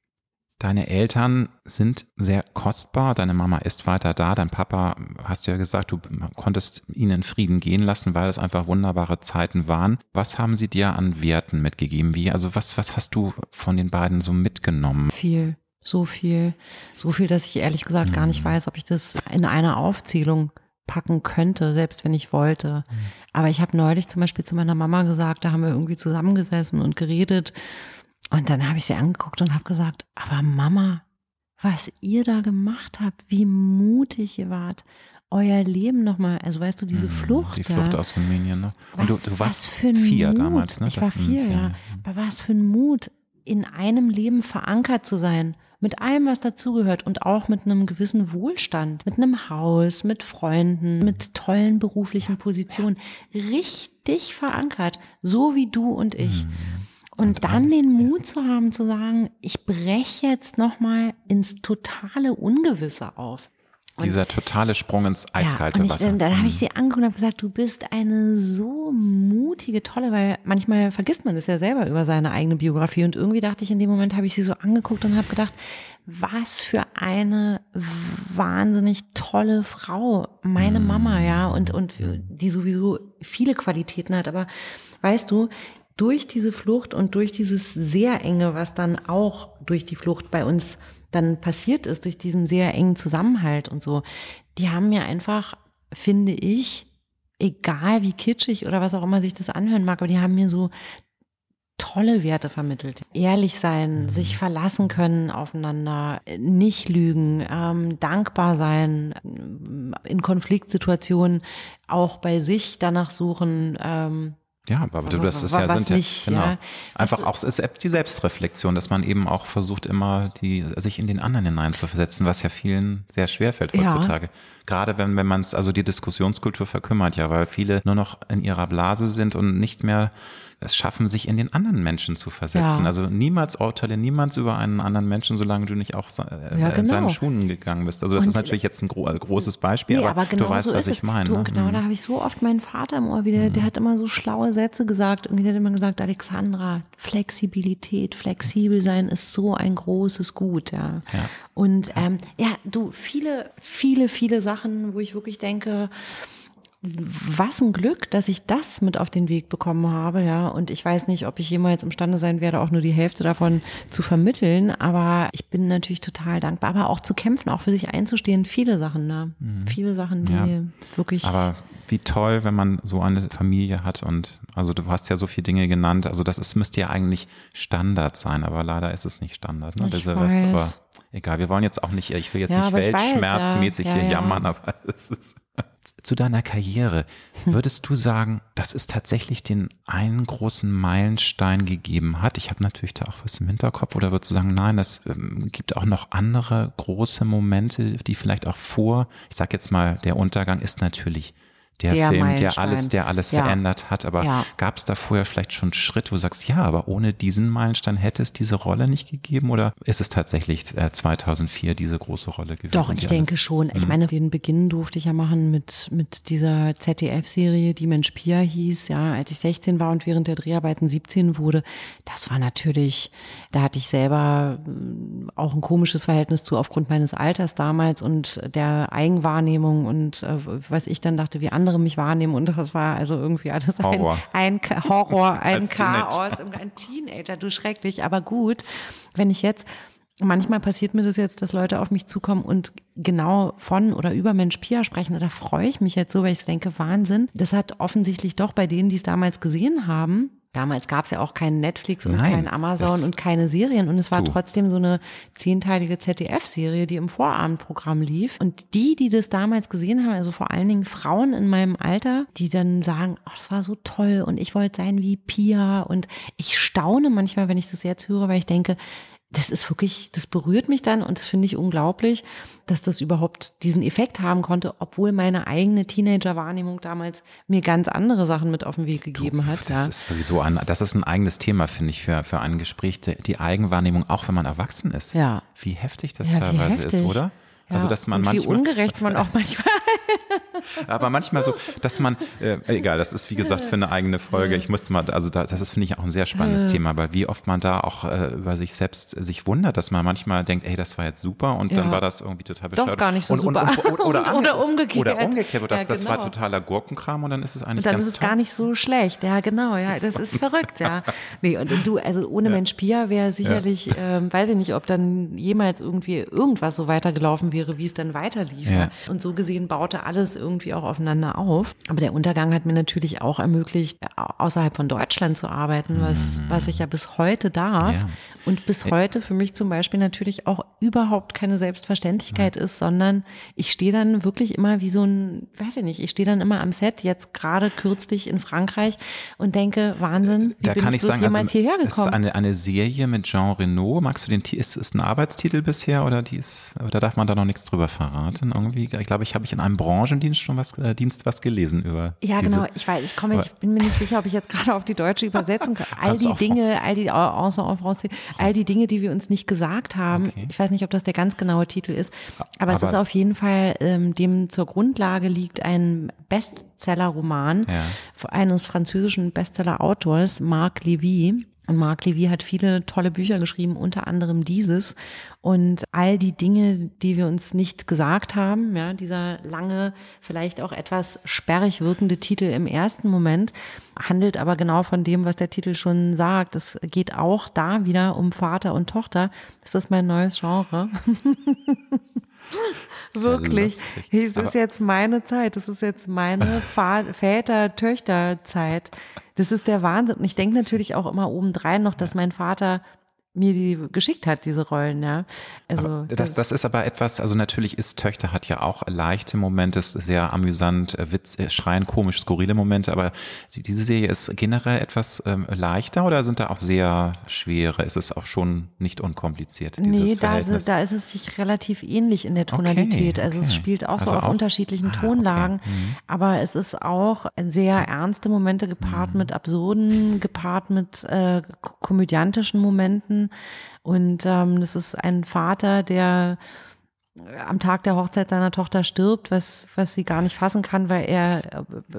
Deine Eltern sind sehr kostbar. Deine Mama ist weiter da. Dein Papa, hast du ja gesagt, du konntest ihn in Frieden gehen lassen, weil es einfach wunderbare Zeiten waren. Was haben sie dir an Werten mitgegeben? Wie, also was, was hast du von den beiden so mitgenommen? Viel so viel, so viel, dass ich ehrlich gesagt mhm. gar nicht mhm. weiß, ob ich das in einer Aufzählung packen könnte, selbst wenn ich wollte. Mhm. Aber ich habe neulich zum Beispiel zu meiner Mama gesagt, da haben wir irgendwie zusammengesessen und geredet. Und dann habe ich sie angeguckt und habe gesagt, aber Mama, was ihr da gemacht habt, wie mutig ihr wart, euer Leben nochmal, also weißt du, diese mhm, Flucht. Die Flucht da, aus Rumänien, ne? Und was, du, du warst vier Mut. damals, ne? Ich war vier, ja. Aber was für ein Mut, in einem Leben verankert zu sein mit allem, was dazugehört und auch mit einem gewissen Wohlstand, mit einem Haus, mit Freunden, mit tollen beruflichen Positionen, richtig verankert, so wie du und ich. Mhm. Und, dann den Mut zu haben, zu sagen, ich breche jetzt nochmal ins totale Ungewisse auf. Und Dieser totale Sprung ins eiskalte ja, ich, Wasser. Dann habe ich mhm. sie angeguckt und habe gesagt, du bist eine so mutige, tolle, weil manchmal vergisst man das ja selber über seine eigene Biografie. Und irgendwie dachte ich, in dem Moment habe ich sie so angeguckt und habe gedacht, was für eine wahnsinnig tolle Frau, meine mhm. Mama, ja, und, und die sowieso viele Qualitäten hat. Aber weißt du, durch diese Flucht und durch dieses sehr enge, was dann auch durch die Flucht bei uns dann passiert ist durch diesen sehr engen Zusammenhalt und so, die haben mir einfach, finde ich, egal wie kitschig oder was auch immer sich das anhören mag, aber die haben mir so tolle Werte vermittelt. Ehrlich sein, mhm. sich verlassen können aufeinander, nicht lügen, ähm, dankbar sein, in Konfliktsituationen auch bei sich danach suchen, ähm, Ja, aber, aber das ist ja, sind ja, genau. Ja. Einfach also, auch es ist die Selbstreflexion, dass man eben auch versucht, immer die, sich in den anderen hineinzuversetzen, was ja vielen sehr schwer fällt heutzutage. Ja. Gerade wenn, wenn man es, also die Diskussionskultur verkümmert ja, weil viele nur noch in ihrer Blase sind und nicht mehr es schaffen, sich in den anderen Menschen zu versetzen. Ja. Also niemals urteile niemals über einen anderen Menschen, solange du nicht auch äh, ja, genau. in seinen Schuhen gegangen bist. Also das und ist natürlich jetzt ein gro großes Beispiel, nee, aber, aber genau du weißt, so was ich meine. Ne? Genau, mhm. da habe ich so oft meinen Vater im Ohr wieder, mhm. der hat immer so schlaue Sätze gesagt. Irgendwie hat immer gesagt, Alexandra, Flexibilität, flexibel sein ist so ein großes Gut, ja. ja. Und ähm, ja, du, viele, viele, viele Sachen, wo ich wirklich denke, was ein Glück, dass ich das mit auf den Weg bekommen habe, ja. Und ich weiß nicht, ob ich jemals imstande sein werde, auch nur die Hälfte davon zu vermitteln. Aber ich bin natürlich total dankbar, aber auch zu kämpfen, auch für sich einzustehen. Viele Sachen, ne? Mhm. Viele Sachen, die ja. wirklich. Aber wie toll, wenn man so eine Familie hat und also du hast ja so viele Dinge genannt. Also das ist, müsste ja eigentlich Standard sein, aber leider ist es nicht Standard. Ne? Ich weiß. aber egal, wir wollen jetzt auch nicht, ich will jetzt ja, nicht weltschmerzmäßig ja. hier jammern, aber es ist zu deiner Karriere, würdest du sagen, dass es tatsächlich den einen großen Meilenstein gegeben hat? Ich habe natürlich da auch was im Hinterkopf. Oder würdest du sagen, nein, es ähm, gibt auch noch andere große Momente, die vielleicht auch vor, ich sage jetzt mal, der Untergang ist natürlich der, der Film, Meilenstein. der alles, der alles ja. verändert hat. Aber ja. gab es da vorher vielleicht schon Schritt, wo du sagst, ja, aber ohne diesen Meilenstein hätte es diese Rolle nicht gegeben? Oder ist es tatsächlich äh, 2004 diese große Rolle gewesen? Doch, ich denke alles? schon. Ich mhm. meine, den Beginn durfte ich ja machen mit, mit dieser ZDF-Serie, die Mensch Pia hieß, ja, als ich 16 war und während der Dreharbeiten 17 wurde. Das war natürlich, da hatte ich selber äh, auch ein komisches Verhältnis zu aufgrund meines Alters damals und der Eigenwahrnehmung und äh, was ich dann dachte, wie andere andere mich wahrnehmen und das war also irgendwie alles Horror. ein, ein Horror, ein Chaos, Teenager. ein Teenager, du schrecklich, aber gut, wenn ich jetzt Manchmal passiert mir das jetzt, dass Leute auf mich zukommen und genau von oder über Mensch Pia sprechen. Da freue ich mich jetzt so, weil ich denke, Wahnsinn. Das hat offensichtlich doch bei denen, die es damals gesehen haben, Damals gab es ja auch keinen Netflix und Nein, kein Amazon und keine Serien. Und es war du. trotzdem so eine zehnteilige ZDF-Serie, die im Vorabendprogramm lief. Und die, die das damals gesehen haben, also vor allen Dingen Frauen in meinem Alter, die dann sagen, oh, das war so toll und ich wollte sein wie Pia. Und ich staune manchmal, wenn ich das jetzt höre, weil ich denke, das ist wirklich, das berührt mich dann und das finde ich unglaublich, dass das überhaupt diesen Effekt haben konnte, obwohl meine eigene Teenager-Wahrnehmung damals mir ganz andere Sachen mit auf den Weg gegeben hat. Das ja. ist sowieso ein, das ist ein eigenes Thema, finde ich, für, für ein Gespräch, die Eigenwahrnehmung, auch wenn man erwachsen ist. Ja. Wie heftig das ja, teilweise heftig. ist, oder? Ja, also dass man und manchmal wie ungerecht man auch manchmal. aber manchmal so, dass man, äh, egal, das ist wie gesagt für eine eigene Folge. Ich musste mal, also das, ist finde ich auch ein sehr spannendes Thema, aber wie oft man da auch äh, über sich selbst sich wundert, dass man manchmal denkt, ey, das war jetzt super und ja. dann war das irgendwie total bescheuert. Doch gar nicht so und, super. Und, und, oder, und, oder, umgekehrt. Oder umgekehrt, oder das, ja, genau. das war genau. totaler Gurkenkram und dann ist es eigentlich. Und dann ist es toll. gar nicht so schlecht. Ja, genau. Ja, das ist verrückt. Ja. Nee, und du, also ohne ja. Mensch Pia wäre sicherlich, ähm, weiß ich nicht, ob dann jemals irgendwie irgendwas so weitergelaufen wäre, wie es dann weiter weiterlief. Ja. Und so gesehen baute alles irgendwie auch aufeinander auf. Aber der Untergang hat mir natürlich auch ermöglicht, außerhalb von Deutschland zu arbeiten, was, mhm. was ich ja bis heute darf. Ja. Und bis heute für mich zum Beispiel natürlich auch überhaupt keine Selbstverständlichkeit ja. ist, sondern ich stehe dann wirklich immer wie so ein, weiß ich nicht, ich stehe dann immer am Set, jetzt gerade kürzlich in Frankreich und denke, Wahnsinn, wie da bin kann ich, ich sagen, jemals also, hierher gekommen? Ist eine, eine Serie mit Jean Renault. Magst du den, ist, ist ein Arbeitstitel bisher oder die ist, oder darf man da noch nichts drüber verraten irgendwie? Ich glaube, ich habe ich in einem Branchendienst schon was, äh, Dienst was gelesen über. Ja, diese, genau. Ich weiß, ich komme, ich bin mir nicht sicher, ob ich jetzt gerade auf die deutsche Übersetzung, all die Dinge, all die, außer en français, all die Dinge, die wir uns nicht gesagt haben. Okay. Ich weiß nicht, ob das der ganz genaue Titel ist, aber, aber es ist auf jeden Fall, ähm, dem zur Grundlage liegt ein Bestseller-Roman ja. eines französischen Bestseller-Autors, Marc Levy. Und Marc Levy hat viele tolle Bücher geschrieben, unter anderem dieses. Und all die Dinge, die wir uns nicht gesagt haben, ja, dieser lange, vielleicht auch etwas sperrig wirkende Titel im ersten Moment, handelt aber genau von dem, was der Titel schon sagt. Es geht auch da wieder um Vater und Tochter. Das ist mein neues Genre. Wirklich. Es ist jetzt meine Zeit. Das ist jetzt meine Väter-Töchter-Zeit. Das ist der Wahnsinn. Und ich denke natürlich auch immer obendrein noch, dass mein Vater mir die geschickt hat, diese Rollen, ja. Also das, das ist aber etwas, also natürlich ist Töchter hat ja auch leichte Momente, ist sehr amüsant, äh, Witz, äh, schreien, komisch, skurrile Momente, aber diese Serie ist generell etwas ähm, leichter oder sind da auch sehr schwere? Ist es auch schon nicht unkompliziert? Nee, da ist, da ist es sich relativ ähnlich in der Tonalität. Okay, also okay. es spielt auch also so auf auch? unterschiedlichen ah, Tonlagen, okay. mhm. aber es ist auch sehr ernste Momente gepaart mhm. mit absurden, gepaart mit äh, komödiantischen Momenten und ähm, das ist ein Vater, der am Tag der Hochzeit seiner Tochter stirbt, was, was sie gar nicht fassen kann, weil er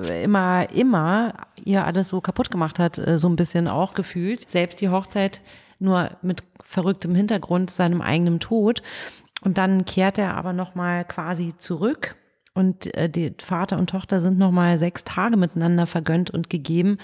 äh, immer, immer ihr alles so kaputt gemacht hat, äh, so ein bisschen auch gefühlt. Selbst die Hochzeit nur mit verrücktem Hintergrund, seinem eigenen Tod. Und dann kehrt er aber nochmal quasi zurück und äh, die Vater und Tochter sind nochmal sechs Tage miteinander vergönnt und gegeben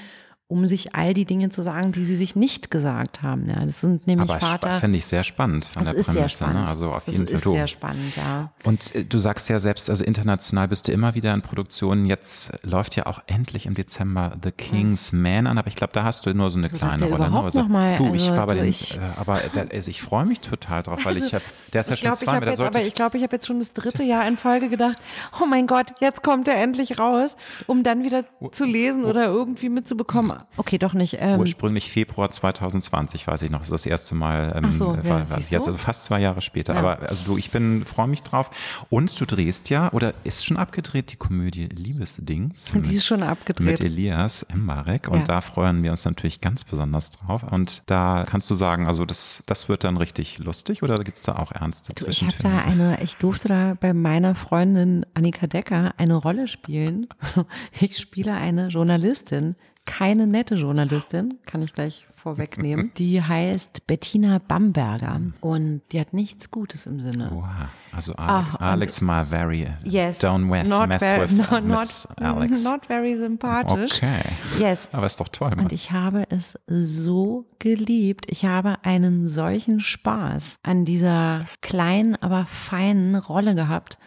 um sich all die Dinge zu sagen, die sie sich nicht gesagt haben. Ja, das sind nämlich Aber Vater. finde ich sehr spannend von das der ist Prämisse. Sehr ne? spannend. Ne? Also auf das jeden Fall. Das ist sehr spannend, ja. Und äh, du sagst ja selbst, also international bist du immer wieder in Produktionen. Jetzt läuft ja auch endlich im Dezember The King's hm. Man an, aber ich glaube, da hast du nur so eine also, kleine Rolle. Ne? Also, noch mal, du, ich also, war bei du, den, ich, äh, aber da, also ich freue mich total drauf, weil also, ich habe, der ist ja schon glaub, zweimal. Ich aber ich glaube, ich habe jetzt schon das dritte Jahr in Folge gedacht, oh mein Gott, jetzt kommt er endlich raus, um dann wieder zu lesen oder irgendwie mitzubekommen. Okay, doch nicht. Ähm, Ursprünglich Februar 2020, weiß ich noch, das ist das erste Mal. Ähm, Ach so, ja, war, jetzt also fast zwei Jahre später. Ja. Aber also du, ich bin, freue mich drauf. Und du drehst ja, oder ist schon abgedreht, die Komödie Liebesdings. Die ist schon abgedreht. Mit Elias Mbarek. Und ja. da freuen wir uns natürlich ganz besonders drauf. Und da kannst du sagen, also das, das wird dann richtig lustig oder gibt es da auch ernste du, Ich habe da eine, ich durfte da bei meiner Freundin Annika Decker eine Rolle spielen. Ich spiele eine Journalistin, keine nette Journalistin, kann ich gleich vorwegnehmen. Die heißt Bettina Bamberger und die hat nichts Gutes im Sinne. Wow. Also Alex, Ach, Alex mal very yes, don't mess, mess very, with no, Miss not, Alex. Not very sympathisch. Okay. Yes. Aber ist doch toll. Mann. Und ich habe es so geliebt. Ich habe einen solchen Spaß an dieser kleinen, aber feinen Rolle gehabt.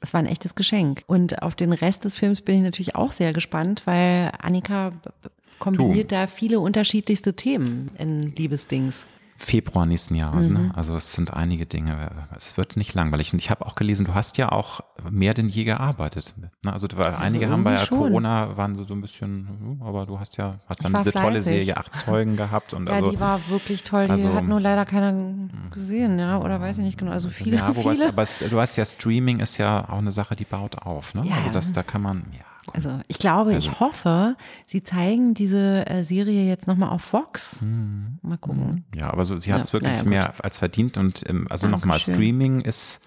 Es war ein echtes Geschenk. Und auf den Rest des Films bin ich natürlich auch sehr gespannt, weil Annika kombiniert du. da viele unterschiedlichste Themen in Liebesdings. Februar nächsten Jahres. Ne? Mhm. Ne? Also es sind einige Dinge. Es wird nicht langweilig. Und ich habe auch gelesen, du hast ja auch mehr denn je gearbeitet. Ne? Also, also einige haben bei schon. Corona waren so, so ein bisschen, hm, aber du hast ja hast dann diese fleißig. tolle Serie Acht Zeugen gehabt. Und ja, also, die war wirklich toll. Die also, hat nur leider keiner gesehen, ja, oder weiß ich nicht genau. Also viele. Ja, wobei viele. aber es, du hast ja Streaming ist ja auch eine Sache, die baut auf. Ne? Ja, also das, da kann man, ja. Also ich glaube, also. ich hoffe, sie zeigen diese äh, Serie jetzt nochmal auf Vox. Hm. Mal gucken. Ja, aber so, sie hat es ja, wirklich ja, mehr als verdient und ähm, also nochmal Streaming ist,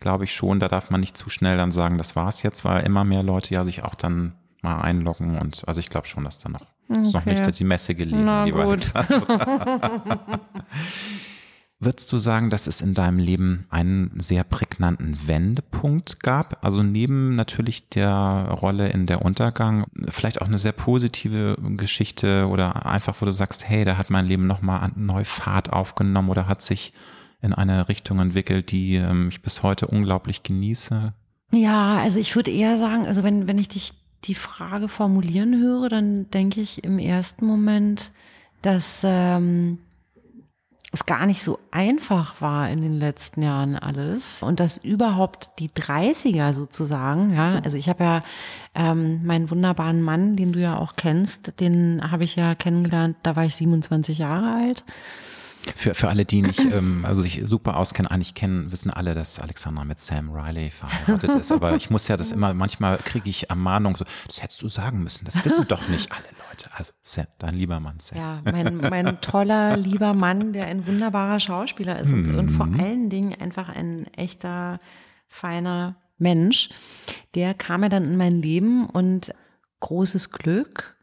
glaube ich schon, da darf man nicht zu schnell dann sagen, das war's jetzt, weil immer mehr Leute ja sich auch dann mal einloggen und also ich glaube schon, dass da noch, okay. ist noch nicht die Messe gelesen, Na, lieber gut. Würdest du sagen, dass es in deinem Leben einen sehr prägnanten Wendepunkt gab? Also neben natürlich der Rolle in der Untergang, vielleicht auch eine sehr positive Geschichte oder einfach, wo du sagst, hey, da hat mein Leben nochmal neu Fahrt aufgenommen oder hat sich in eine Richtung entwickelt, die ähm, ich bis heute unglaublich genieße? Ja, also ich würde eher sagen, also wenn, wenn ich dich die Frage formulieren höre, dann denke ich im ersten Moment, dass ähm, es gar nicht so einfach war in den letzten Jahren alles. Und dass überhaupt die 30er sozusagen, ja, also ich habe ja ähm, meinen wunderbaren Mann, den du ja auch kennst, den habe ich ja kennengelernt, da war ich 27 Jahre alt für, für alle, die nicht, ähm, also sich super auskennen, eigentlich kennen, wissen alle, dass Alexandra mit Sam Riley verheiratet ist. Aber ich muss ja das immer, manchmal kriege ich Ermahnung, so, das hättest du sagen müssen, das wissen doch nicht alle Leute. Also Sam, dein lieber Mann, Sam. Ja, mein, mein toller, lieber Mann, der ein wunderbarer Schauspieler ist und, und vor mhm. allen Dingen einfach ein echter, feiner Mensch. Der kam ja dann in mein Leben und großes Glück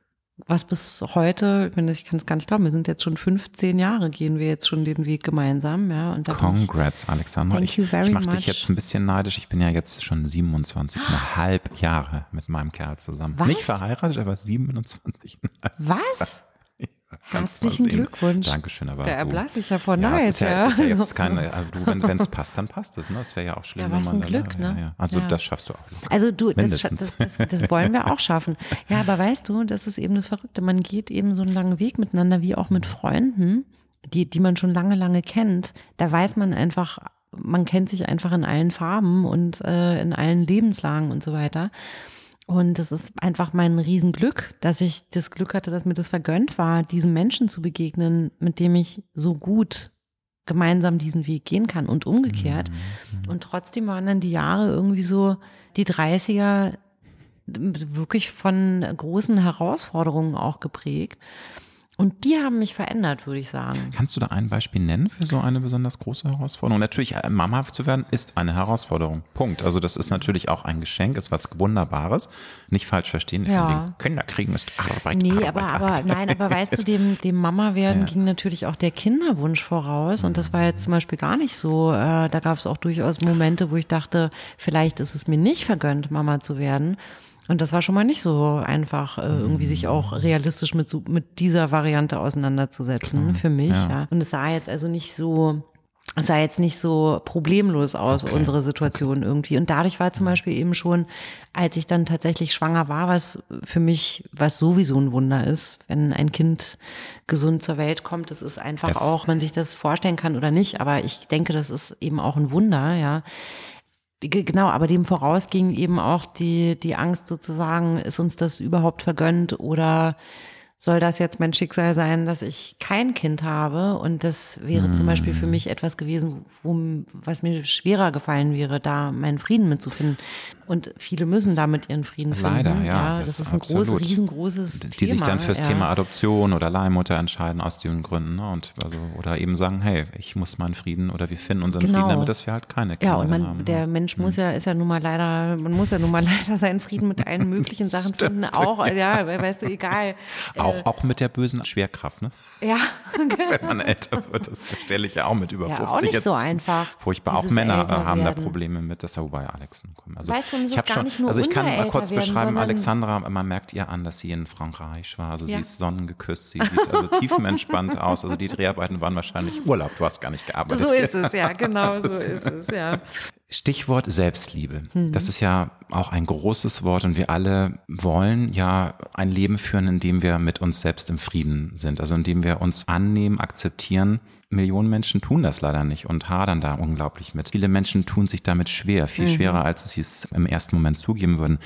was bis heute, ich kann es gar nicht glauben, wir sind jetzt schon 15 Jahre, gehen wir jetzt schon den Weg gemeinsam. Ja, und Congrats, ich, Alexander. Thank ich, you very ich mache dich jetzt ein bisschen neidisch. Ich bin ja jetzt schon 27,5 Jahre mit meinem Kerl zusammen. Was? Nicht verheiratet, aber 27. Was? Herzlichen Glückwunsch. Dankeschön, aber da erblasse ich ja vor Neid. Ja, es ist ja, es ja jetzt keine, also du, wenn es passt, dann passt es. Ne? Das wäre ja auch schlimm. Ja, was ein Glück, ne? Ja, ja. Also das schaffst du auch. Locker. Also du, das, das, das, das, wollen wir auch schaffen. Ja, aber weißt du, das ist eben das Verrückte. Man geht eben so einen langen Weg miteinander, wie auch mit Freunden. die, die man schon lange, lange kennt, da weiß man einfach, man kennt sich einfach in allen Farben und äh, in allen Lebenslagen und so weiter. Und es ist einfach mein Riesenglück, dass ich das Glück hatte, dass mir das vergönnt war, diesem Menschen zu begegnen, mit dem ich so gut gemeinsam diesen Weg gehen kann und umgekehrt. Mhm. Und trotzdem waren dann die Jahre irgendwie so, die 30er wirklich von großen Herausforderungen auch geprägt. Und die haben mich verändert, würde ich sagen. Kannst du da ein Beispiel nennen für so eine besonders große Herausforderung? Natürlich, äh, Mama zu werden ist eine Herausforderung. Punkt. Also das ist natürlich auch ein Geschenk, ist was Wunderbares. Nicht falsch verstehen. Ich ja. finde, Kinder kriegen ist Arbeit. Nee, Arbeit, aber, Arbeit. aber nein, aber weißt du, dem, dem Mama werden ja. ging natürlich auch der Kinderwunsch voraus. Und das war jetzt zum Beispiel gar nicht so. Äh, da gab es auch durchaus Momente, wo ich dachte, vielleicht ist es mir nicht vergönnt, Mama zu werden. Und das war schon mal nicht so einfach, äh, irgendwie sich auch realistisch mit, mit dieser Variante auseinanderzusetzen Klar, für mich. Ja. ja. Und es sah jetzt also nicht so, es sah jetzt nicht so problemlos aus, okay. unsere Situation irgendwie. Und dadurch war zum Beispiel eben schon, als ich dann tatsächlich schwanger war, was für mich, was sowieso ein Wunder ist, wenn ein Kind gesund zur Welt kommt, das ist einfach yes. auch, man sich das vorstellen kann oder nicht, aber ich denke, das ist eben auch ein Wunder, ja Genau, aber dem voraus ging eben auch die, die Angst sozusagen, ist uns das überhaupt vergönnt oder soll das jetzt mein Schicksal sein, dass ich kein Kind habe? Und das wäre mm. zum Beispiel für mm. mich etwas gewesen, wo, was mir schwerer gefallen wäre, da meinen Frieden mitzufinden. Und viele müssen damit ihren Frieden finden. Leider, ja. ja das ist ein großes, riesengroßes die, Thema. Die sich dann fürs ja. Thema Adoption oder Leihmutter entscheiden aus den Gründen. Ne? Und also, oder eben sagen, hey, ich muss meinen Frieden oder wir finden unseren genau. Frieden, damit dass wir halt keine Kinder ja, und man, haben. Der ne? Mensch muss ja, ist ja nun mal leider, man muss ja nun mal leider seinen Frieden mit allen möglichen Sachen finden. Auch, ja, weißt du, egal. Auch, äh, auch mit der bösen Schwerkraft, ne? Ja. Wenn man älter wird, das stelle ich ja auch mit über ja, 50 auch nicht jetzt. so einfach. Furchtbar. Auch Männer haben da Probleme mit, das ist ja wobei Alex. Also, weißt du, und es ich ist gar schon, nicht nur Also ich kann mal kurz werden, beschreiben, Alexandra, man merkt ihr an, dass sie in Frankreich war. Also ja. sie ist sonnengeküsst, sie sieht also tiefenentspannt aus. Also die Dreharbeiten waren wahrscheinlich Urlaub, du hast gar nicht gearbeitet. So ist es, ja, genau so ist es, ja. Stichwort Selbstliebe. Mhm. Das ist ja auch ein großes Wort und wir alle wollen ja ein Leben führen, in dem wir mit uns selbst im Frieden sind, also in dem wir uns annehmen, akzeptieren. Millionen Menschen tun das leider nicht und hadern da unglaublich mit. Viele Menschen tun sich damit schwer, viel mhm. schwerer, als sie es im ersten Moment zugeben würden.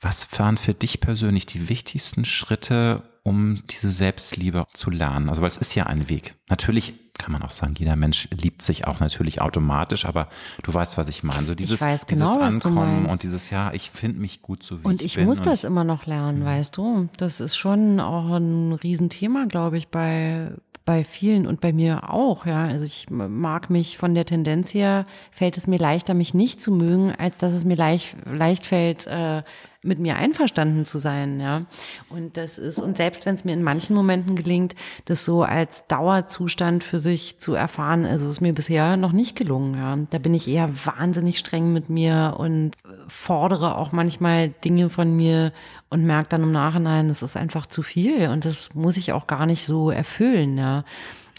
Was waren für dich persönlich die wichtigsten Schritte, um diese Selbstliebe zu lernen? Also, weil es ist ja ein Weg. Natürlich kann man auch sagen, jeder Mensch liebt sich auch natürlich automatisch, aber du weißt, was ich meine. So dieses, genau, dieses Ankommen und dieses, ja, ich finde mich gut so wie und ich, ich bin. Und ich muss das immer noch lernen, weißt du. Das ist schon auch ein Riesenthema, glaube ich, bei, bei vielen und bei mir auch, ja. Also ich mag mich von der Tendenz her, fällt es mir leichter, mich nicht zu mögen, als dass es mir leicht, leicht fällt, äh, mit mir einverstanden zu sein, ja. Und das ist, und selbst wenn es mir in manchen Momenten gelingt, das so als Dauerzustand für sich zu erfahren, also ist mir bisher noch nicht gelungen, ja. Da bin ich eher wahnsinnig streng mit mir und fordere auch manchmal Dinge von mir und merke dann im Nachhinein, es ist einfach zu viel und das muss ich auch gar nicht so erfüllen, ja.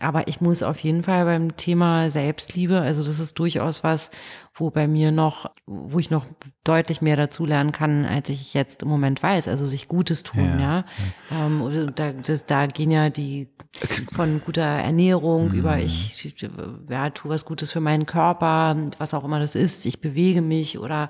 Aber ich muss auf jeden Fall beim Thema Selbstliebe, also das ist durchaus was, wo bei mir noch, wo ich noch deutlich mehr dazu lernen kann, als ich jetzt im Moment weiß. Also sich Gutes tun, ja. ja. Ähm, da, das, da gehen ja die von guter Ernährung mhm. über ich ja, tue was Gutes für meinen Körper, was auch immer das ist, ich bewege mich oder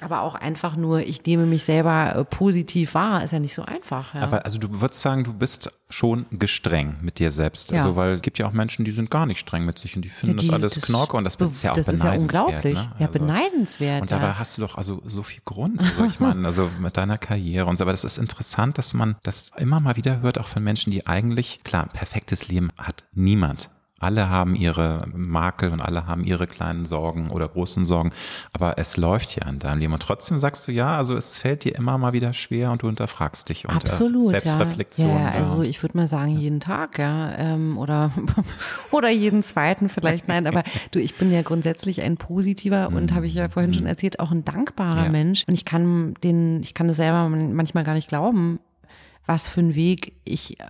aber auch einfach nur, ich nehme mich selber äh, positiv wahr, ist ja nicht so einfach. Ja. Aber also du würdest sagen, du bist schon gestreng mit dir selbst. Ja. Also weil es gibt ja auch Menschen, die sind gar nicht streng mit sich und die finden ja, die, das alles das, Knorke und das, ist ja auch das beneidenswert. Das ist ja unglaublich. Ne? Also, ja, beneidenswert. Und dabei hast du doch also so viel Grund. Also ich meine, also mit deiner Karriere und so. Aber das ist interessant, dass man das immer mal wieder hört, auch von Menschen, die eigentlich, klar, ein perfektes Leben hat niemand. Alle haben ihre Makel und alle haben ihre kleinen Sorgen oder großen Sorgen, aber es läuft ja in deinem Leben. Und trotzdem sagst du ja, also es fällt dir immer mal wieder schwer und du hinterfragst dich. Und äh, Absolut, Selbstreflexion. Ja, ja also ich würde mal sagen, jeden Tag, ja. Ähm, oder, oder jeden zweiten vielleicht, nein, aber du, ich bin ja grundsätzlich ein positiver und habe ich ja vorhin schon mhm. erzählt, auch ein dankbarer ja. Mensch. Und ich kann den, ich kann das selber manchmal gar nicht glauben, was für einen Weg ich äh,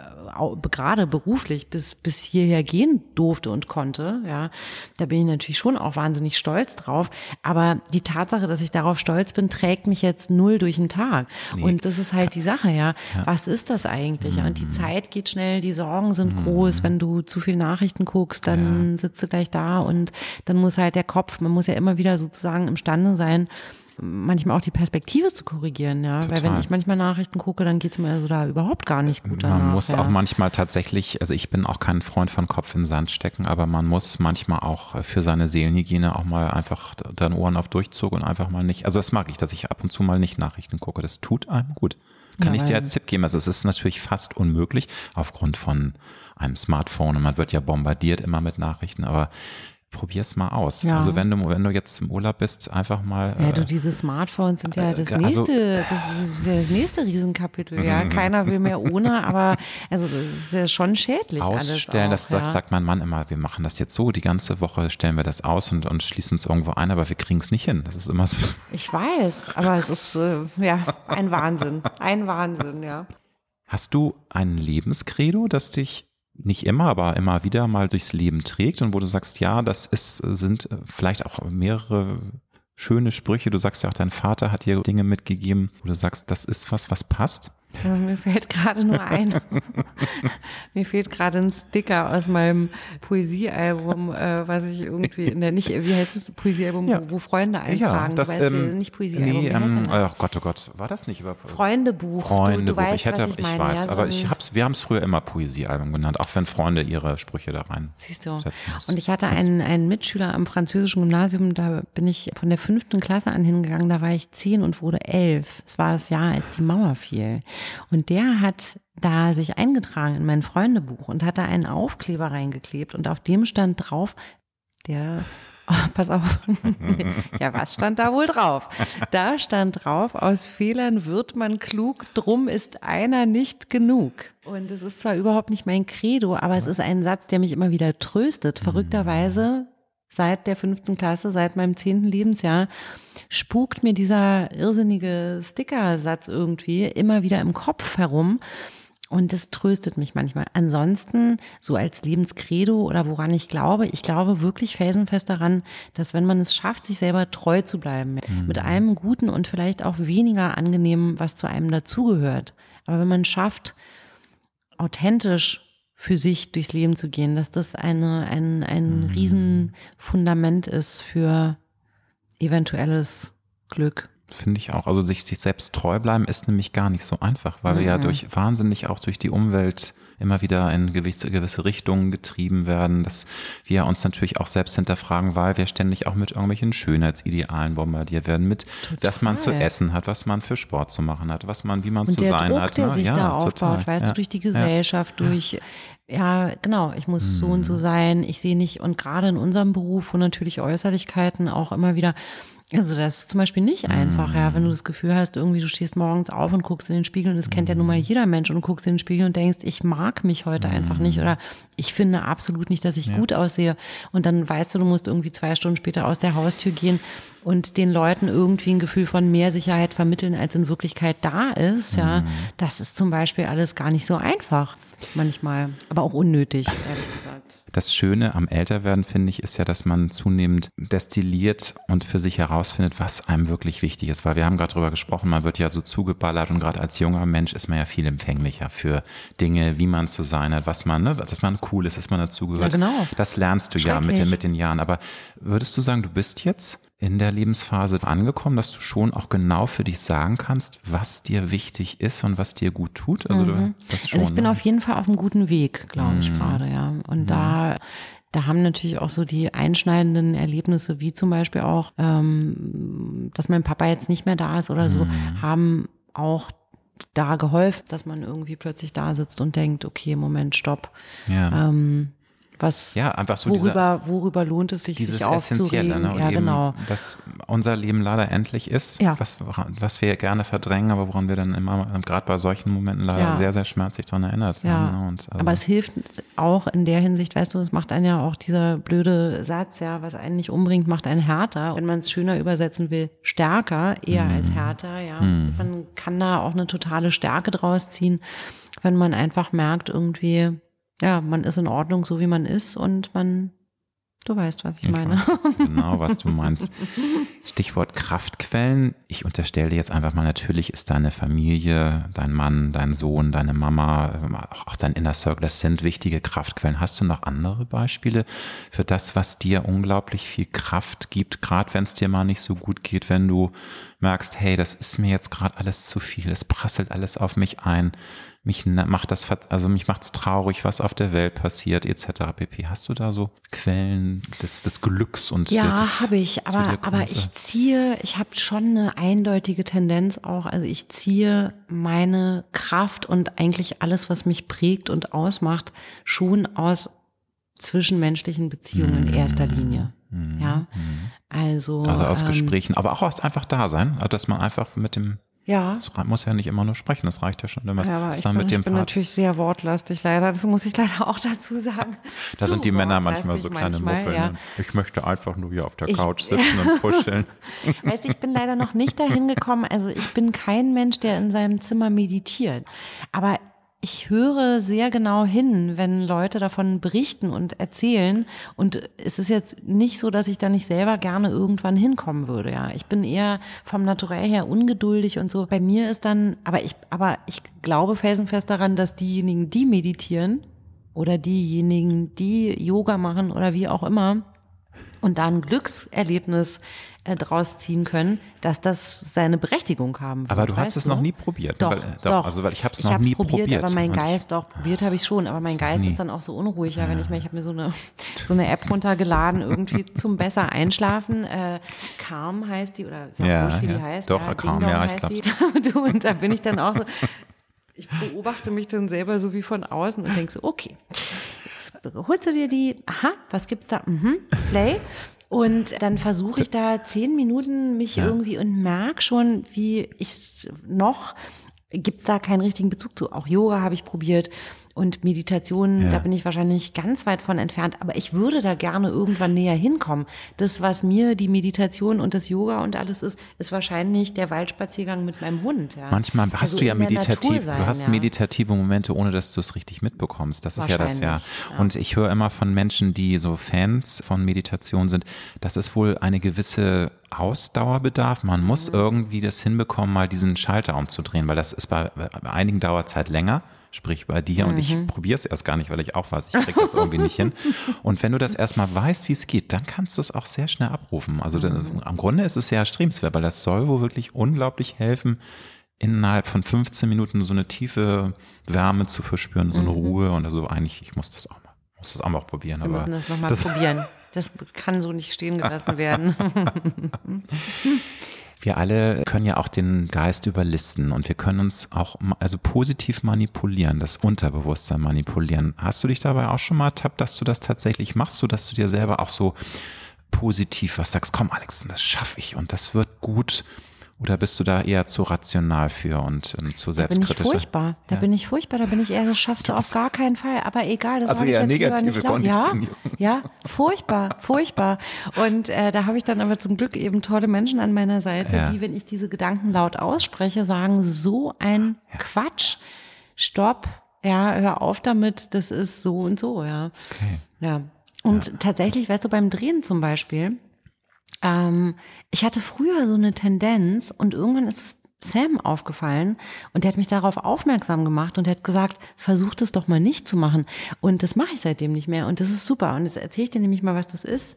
gerade beruflich bis, bis hierher gehen durfte und konnte. Ja, da bin ich natürlich schon auch wahnsinnig stolz drauf. Aber die Tatsache, dass ich darauf stolz bin, trägt mich jetzt null durch den Tag. Nee. Und das ist halt die Sache, ja. ja. Was ist das eigentlich? Mhm. Und die mhm. Zeit geht schnell, die Sorgen sind mhm. groß. Wenn du zu viel Nachrichten guckst, dann ja. sitzt du gleich da und dann muss halt der Kopf, man muss ja immer wieder sozusagen imstande sein, manchmal auch die Perspektive zu korrigieren, ja. Total. Weil wenn ich manchmal Nachrichten gucke, dann geht's mir also da überhaupt gar nicht gut danach, Man muss ja. auch manchmal tatsächlich, also ich bin auch kein Freund von Kopf in den Sand stecken, aber man muss manchmal auch für seine Seelenhygiene auch mal einfach deine Ohren auf Durchzug und einfach mal nicht, also das mag ich, dass ich ab und zu mal nicht Nachrichten gucke. Das tut einem gut. Kann ja, ich dir als Tipp geben. Also es ist natürlich fast unmöglich aufgrund von einem Smartphone und man wird ja bombardiert immer mit Nachrichten, aber probier's mal aus. Ja. Also wenn du, wenn du jetzt im Urlaub bist, einfach mal. Ja, du, äh, diese Smartphones sind ja äh, das also, nächste, das ist das nächste Riesenkapitel, ja. Keiner will mehr ohne, aber also das ist ja schon schädlich. Ausstellen, auch, das sagt, ja. sagt mein Mann immer, wir machen das jetzt so, die ganze Woche stellen wir das aus und, und schließen es irgendwo ein, aber wir kriegen es nicht hin. Das ist immer so. Ich weiß, aber es ist äh, ja ein Wahnsinn. Ein Wahnsinn, ja. Hast du ein Lebenskredo, das dich nicht immer, aber immer wieder mal durchs Leben trägt und wo du sagst, ja, das ist, sind vielleicht auch mehrere schöne Sprüche. Du sagst ja auch, dein Vater hat dir Dinge mitgegeben, wo du sagst, das ist was, was passt. Also mir fällt gerade nur ein, mir fehlt gerade ein Sticker aus meinem Poesiealbum, äh, was ich irgendwie in der nicht, wie heißt es, Poesiealbum, ja. wo, wo, Freunde eintragen. Ja, das, weißt, ähm, nicht Poesiealbum. Nee, ähm, oh Gott, oh Gott, war das nicht über Freundebuch? Freundebuch, du, du ich hätte, ich, ich weiß, ja, so aber ich hab's, wir haben es früher immer Poesiealbum genannt, auch wenn Freunde ihre Sprüche da rein. Siehst du. Und ich hatte einen, einen Mitschüler am französischen Gymnasium, da bin ich von der fünften Klasse an hingegangen, da war ich zehn und wurde elf. Es war das Jahr, als die Mauer fiel. Und der hat da sich eingetragen in mein Freundebuch und hat da einen Aufkleber reingeklebt und auf dem stand drauf, der, oh, pass auf, ja, was stand da wohl drauf? Da stand drauf, aus Fehlern wird man klug, drum ist einer nicht genug. Und es ist zwar überhaupt nicht mein Credo, aber es ist ein Satz, der mich immer wieder tröstet. Verrückterweise seit der fünften Klasse, seit meinem zehnten Lebensjahr, spukt mir dieser irrsinnige Stickersatz irgendwie immer wieder im Kopf herum. Und das tröstet mich manchmal. Ansonsten, so als Lebenskredo oder woran ich glaube, ich glaube wirklich felsenfest daran, dass wenn man es schafft, sich selber treu zu bleiben, mhm. mit allem Guten und vielleicht auch weniger Angenehmen, was zu einem dazugehört. Aber wenn man schafft, authentisch für sich durchs Leben zu gehen, dass das eine, ein, ein mhm. Riesenfundament ist für eventuelles Glück. Finde ich auch. Also sich, sich selbst treu bleiben ist nämlich gar nicht so einfach, weil mhm. wir ja mhm. durch wahnsinnig auch durch die Umwelt immer wieder in gewisse, gewisse Richtungen getrieben werden, dass wir uns natürlich auch selbst hinterfragen, weil wir ständig auch mit irgendwelchen Schönheitsidealen bombardiert werden, mit Total. was man zu essen hat, was man für Sport zu machen hat, was man, wie man Und zu sein Druck, hat. Der ne? sich ja, da aufbaut, total. weißt ja. du, durch die Gesellschaft, ja. durch ja, genau, ich muss hm. so und so mhm. sein. Ich sehe nicht, und gerade in unserem Beruf, wo natürlich Äußerlichkeiten auch immer wieder also das ist zum Beispiel nicht einfach, ja, wenn du das Gefühl hast, irgendwie du stehst morgens auf und guckst in den Spiegel und das kennt ja nun mal jeder Mensch und du guckst in den Spiegel und denkst, ich mag mich heute einfach nicht oder ich finde absolut nicht, dass ich ja. gut aussehe. Und dann weißt du, du musst irgendwie zwei Stunden später aus der Haustür gehen und den Leuten irgendwie ein Gefühl von mehr Sicherheit vermitteln, als in Wirklichkeit da ist, ja, das ist zum Beispiel alles gar nicht so einfach manchmal, aber auch unnötig, ehrlich gesagt. Das Schöne am Älterwerden, finde ich, ist ja, dass man zunehmend destilliert und für sich herausfindet, was einem wirklich wichtig ist. Weil wir haben gerade drüber gesprochen, man wird ja so zugeballert und gerade als junger Mensch ist man ja viel empfänglicher für Dinge, wie man zu sein hat, was man, ne, dass man cool ist, dass man dazugehört. Ja, genau. Das lernst du ja mit den, mit den Jahren. Aber würdest du sagen, du bist jetzt in der Lebensphase angekommen, dass du schon auch genau für dich sagen kannst, was dir wichtig ist und was dir gut tut? Also, mhm. das schon, also ich bin ne? auf jeden Fall auf einem guten Weg, glaube mhm. ich gerade, ja. Und mhm. da da haben natürlich auch so die einschneidenden Erlebnisse, wie zum Beispiel auch, ähm, dass mein Papa jetzt nicht mehr da ist oder so, mhm. haben auch da geholfen, dass man irgendwie plötzlich da sitzt und denkt, okay, Moment, stopp. Ja. Ähm, was ja, einfach so worüber, diese, worüber lohnt es sich, dieses sich aufzuregen. Ne? Und ja, eben, genau. Dass unser Leben leider endlich ist, Ja. was, was wir gerne verdrängen, aber woran wir dann immer, gerade bei solchen Momenten leider Ja. sehr, sehr schmerzlich dran erinnert Ja, werden. Ne? Also, aber es hilft auch in der Hinsicht, weißt du, es macht einen ja auch dieser blöde Satz, ja, was einen nicht umbringt, macht einen härter. Wenn man es schöner übersetzen will, stärker eher Mhm. als härter, ja. Man kann da auch eine totale Stärke draus ziehen, wenn man einfach merkt, irgendwie, ja, man ist in Ordnung, so wie man ist und man, du weißt, was ich, Ich meine. weiß genau, was du meinst. Stichwort Kraftquellen. Ich unterstelle dir jetzt einfach mal, natürlich ist deine Familie, dein Mann, dein Sohn, deine Mama, auch dein Inner Circle, das sind wichtige Kraftquellen. Hast du noch andere Beispiele für das, was dir unglaublich viel Kraft gibt, gerade wenn es dir mal nicht so gut geht, wenn du merkst, hey, das ist mir jetzt gerade alles zu viel, es prasselt alles auf mich ein, mich macht das, also mich macht's traurig, was auf der Welt passiert, etc. pp. Hast du da so Quellen des, des Glücks und Ja, habe ich, aber, aber ich ziehe, ich habe schon eine eindeutige Tendenz auch, also ich ziehe meine Kraft und eigentlich alles, was mich prägt und ausmacht, schon aus zwischenmenschlichen Beziehungen in erster Linie. Ja, also. Mhm. also aus ähm, Gesprächen, aber auch aus einfach da sein, also dass man einfach mit dem, Ja. es muss ja nicht immer nur sprechen, das reicht ja schon, wenn man, Ja, ich bin, mit ich dem bin Part, natürlich sehr wortlastig leider, das muss ich leider auch dazu sagen. da sind die Männer manchmal so kleine manchmal, Muffel. ja. Ich möchte einfach nur hier auf der Ich- Couch sitzen und kuscheln. Weißt du, ich bin leider noch nicht dahin gekommen. Also ich bin kein Mensch, der in seinem Zimmer meditiert. Aber ich höre sehr genau hin, wenn Leute davon berichten und erzählen. Und es ist jetzt nicht so, dass ich da nicht selber gerne irgendwann hinkommen würde. Ja, ich bin eher vom Naturell her ungeduldig und so. Bei mir ist dann, aber ich, aber ich glaube felsenfest daran, dass diejenigen, die meditieren oder diejenigen, die Yoga machen oder wie auch immer, und da ein Glückserlebnis äh, draus ziehen können, dass das seine Berechtigung haben wird. Aber du hast es noch nie probiert. Doch, weil, äh, doch. Also weil ich habe es noch nie probiert, probiert. aber mein Geist, doch, probiert habe ich schon, aber mein Geist nie. ist dann auch so unruhig, ja, wenn ich mir, ich habe mir so eine, so eine App runtergeladen, irgendwie zum besser einschlafen. Äh, Calm heißt die, oder ist Ja, wurscht, wie ja. die heißt. Doch, ja, Calm, ja, ich heißt glaub. die. Du, und da bin ich dann auch so, ich beobachte mich dann selber so wie von außen und denke so, okay, holst du dir die, aha, was gibt's da? Mhm, Play. Und dann versuche ich da zehn Minuten mich irgendwie und merk schon, wie ich noch gibt's da keinen richtigen Bezug zu. Auch Yoga habe ich probiert und Meditation, Ja. da bin ich wahrscheinlich ganz weit von entfernt, aber ich würde da gerne irgendwann näher hinkommen. Das, was mir die Meditation und das Yoga und alles ist, ist wahrscheinlich der Waldspaziergang mit meinem Hund. Ja. Manchmal hast Also du ja meditativ, sein, du hast ja. meditative Momente, ohne dass du es richtig mitbekommst. Das ist ja das ja. Und ich höre immer von Menschen, die so Fans von Meditation sind, dass es wohl eine gewisse Ausdauer bedarf. Man muss Mhm. irgendwie das hinbekommen, mal diesen Schalter umzudrehen, weil das ist bei, bei einigen Dauerzeit länger. Sprich bei dir und Mhm. ich probiere es erst gar nicht, weil ich auch weiß, ich kriege das irgendwie nicht hin. Und wenn du das erstmal weißt, wie es geht, dann kannst du es auch sehr schnell abrufen. Also Mhm. am Grunde ist es sehr erstrebenswert, weil das soll wohl wirklich unglaublich helfen, innerhalb von 15 Minuten so eine tiefe Wärme zu verspüren, so eine Ruhe und also eigentlich, ich muss das auch mal, muss das auch mal probieren. Wir aber müssen das nochmal probieren. Das kann so nicht stehen gelassen werden. Wir alle können ja auch den Geist überlisten und wir können uns auch also positiv manipulieren, das Unterbewusstsein manipulieren. Hast du dich dabei auch schon mal ertappt, dass du das tatsächlich machst, so dass du dir selber auch so positiv was sagst, komm Alex, das schaffe ich und das wird gut? Oder bist du da eher zu rational für und ähm, zu Da bin ich selbstkritisch? furchtbar. Da Ja. bin ich furchtbar. Da bin ich eher, das schaffst du auf gar keinen Fall. Aber egal, das Also sag ich eher jetzt negative nicht laut. Ja, ja, furchtbar, furchtbar. Und äh, da habe ich dann aber zum Glück eben tolle Menschen an meiner Seite, Ja. die, wenn ich diese Gedanken laut ausspreche, sagen, so ein Quatsch, stopp, ja, hör auf damit, das ist so und so, ja. Okay. Ja. Und tatsächlich, weißt du, beim Drehen zum Beispiel, ähm, ich hatte früher so eine Tendenz und irgendwann ist es Sam aufgefallen und der hat mich darauf aufmerksam gemacht und hat gesagt, versuch das doch mal nicht zu machen. Und das mache ich seitdem nicht mehr und das ist super. Und jetzt erzähle ich dir nämlich mal, was das ist.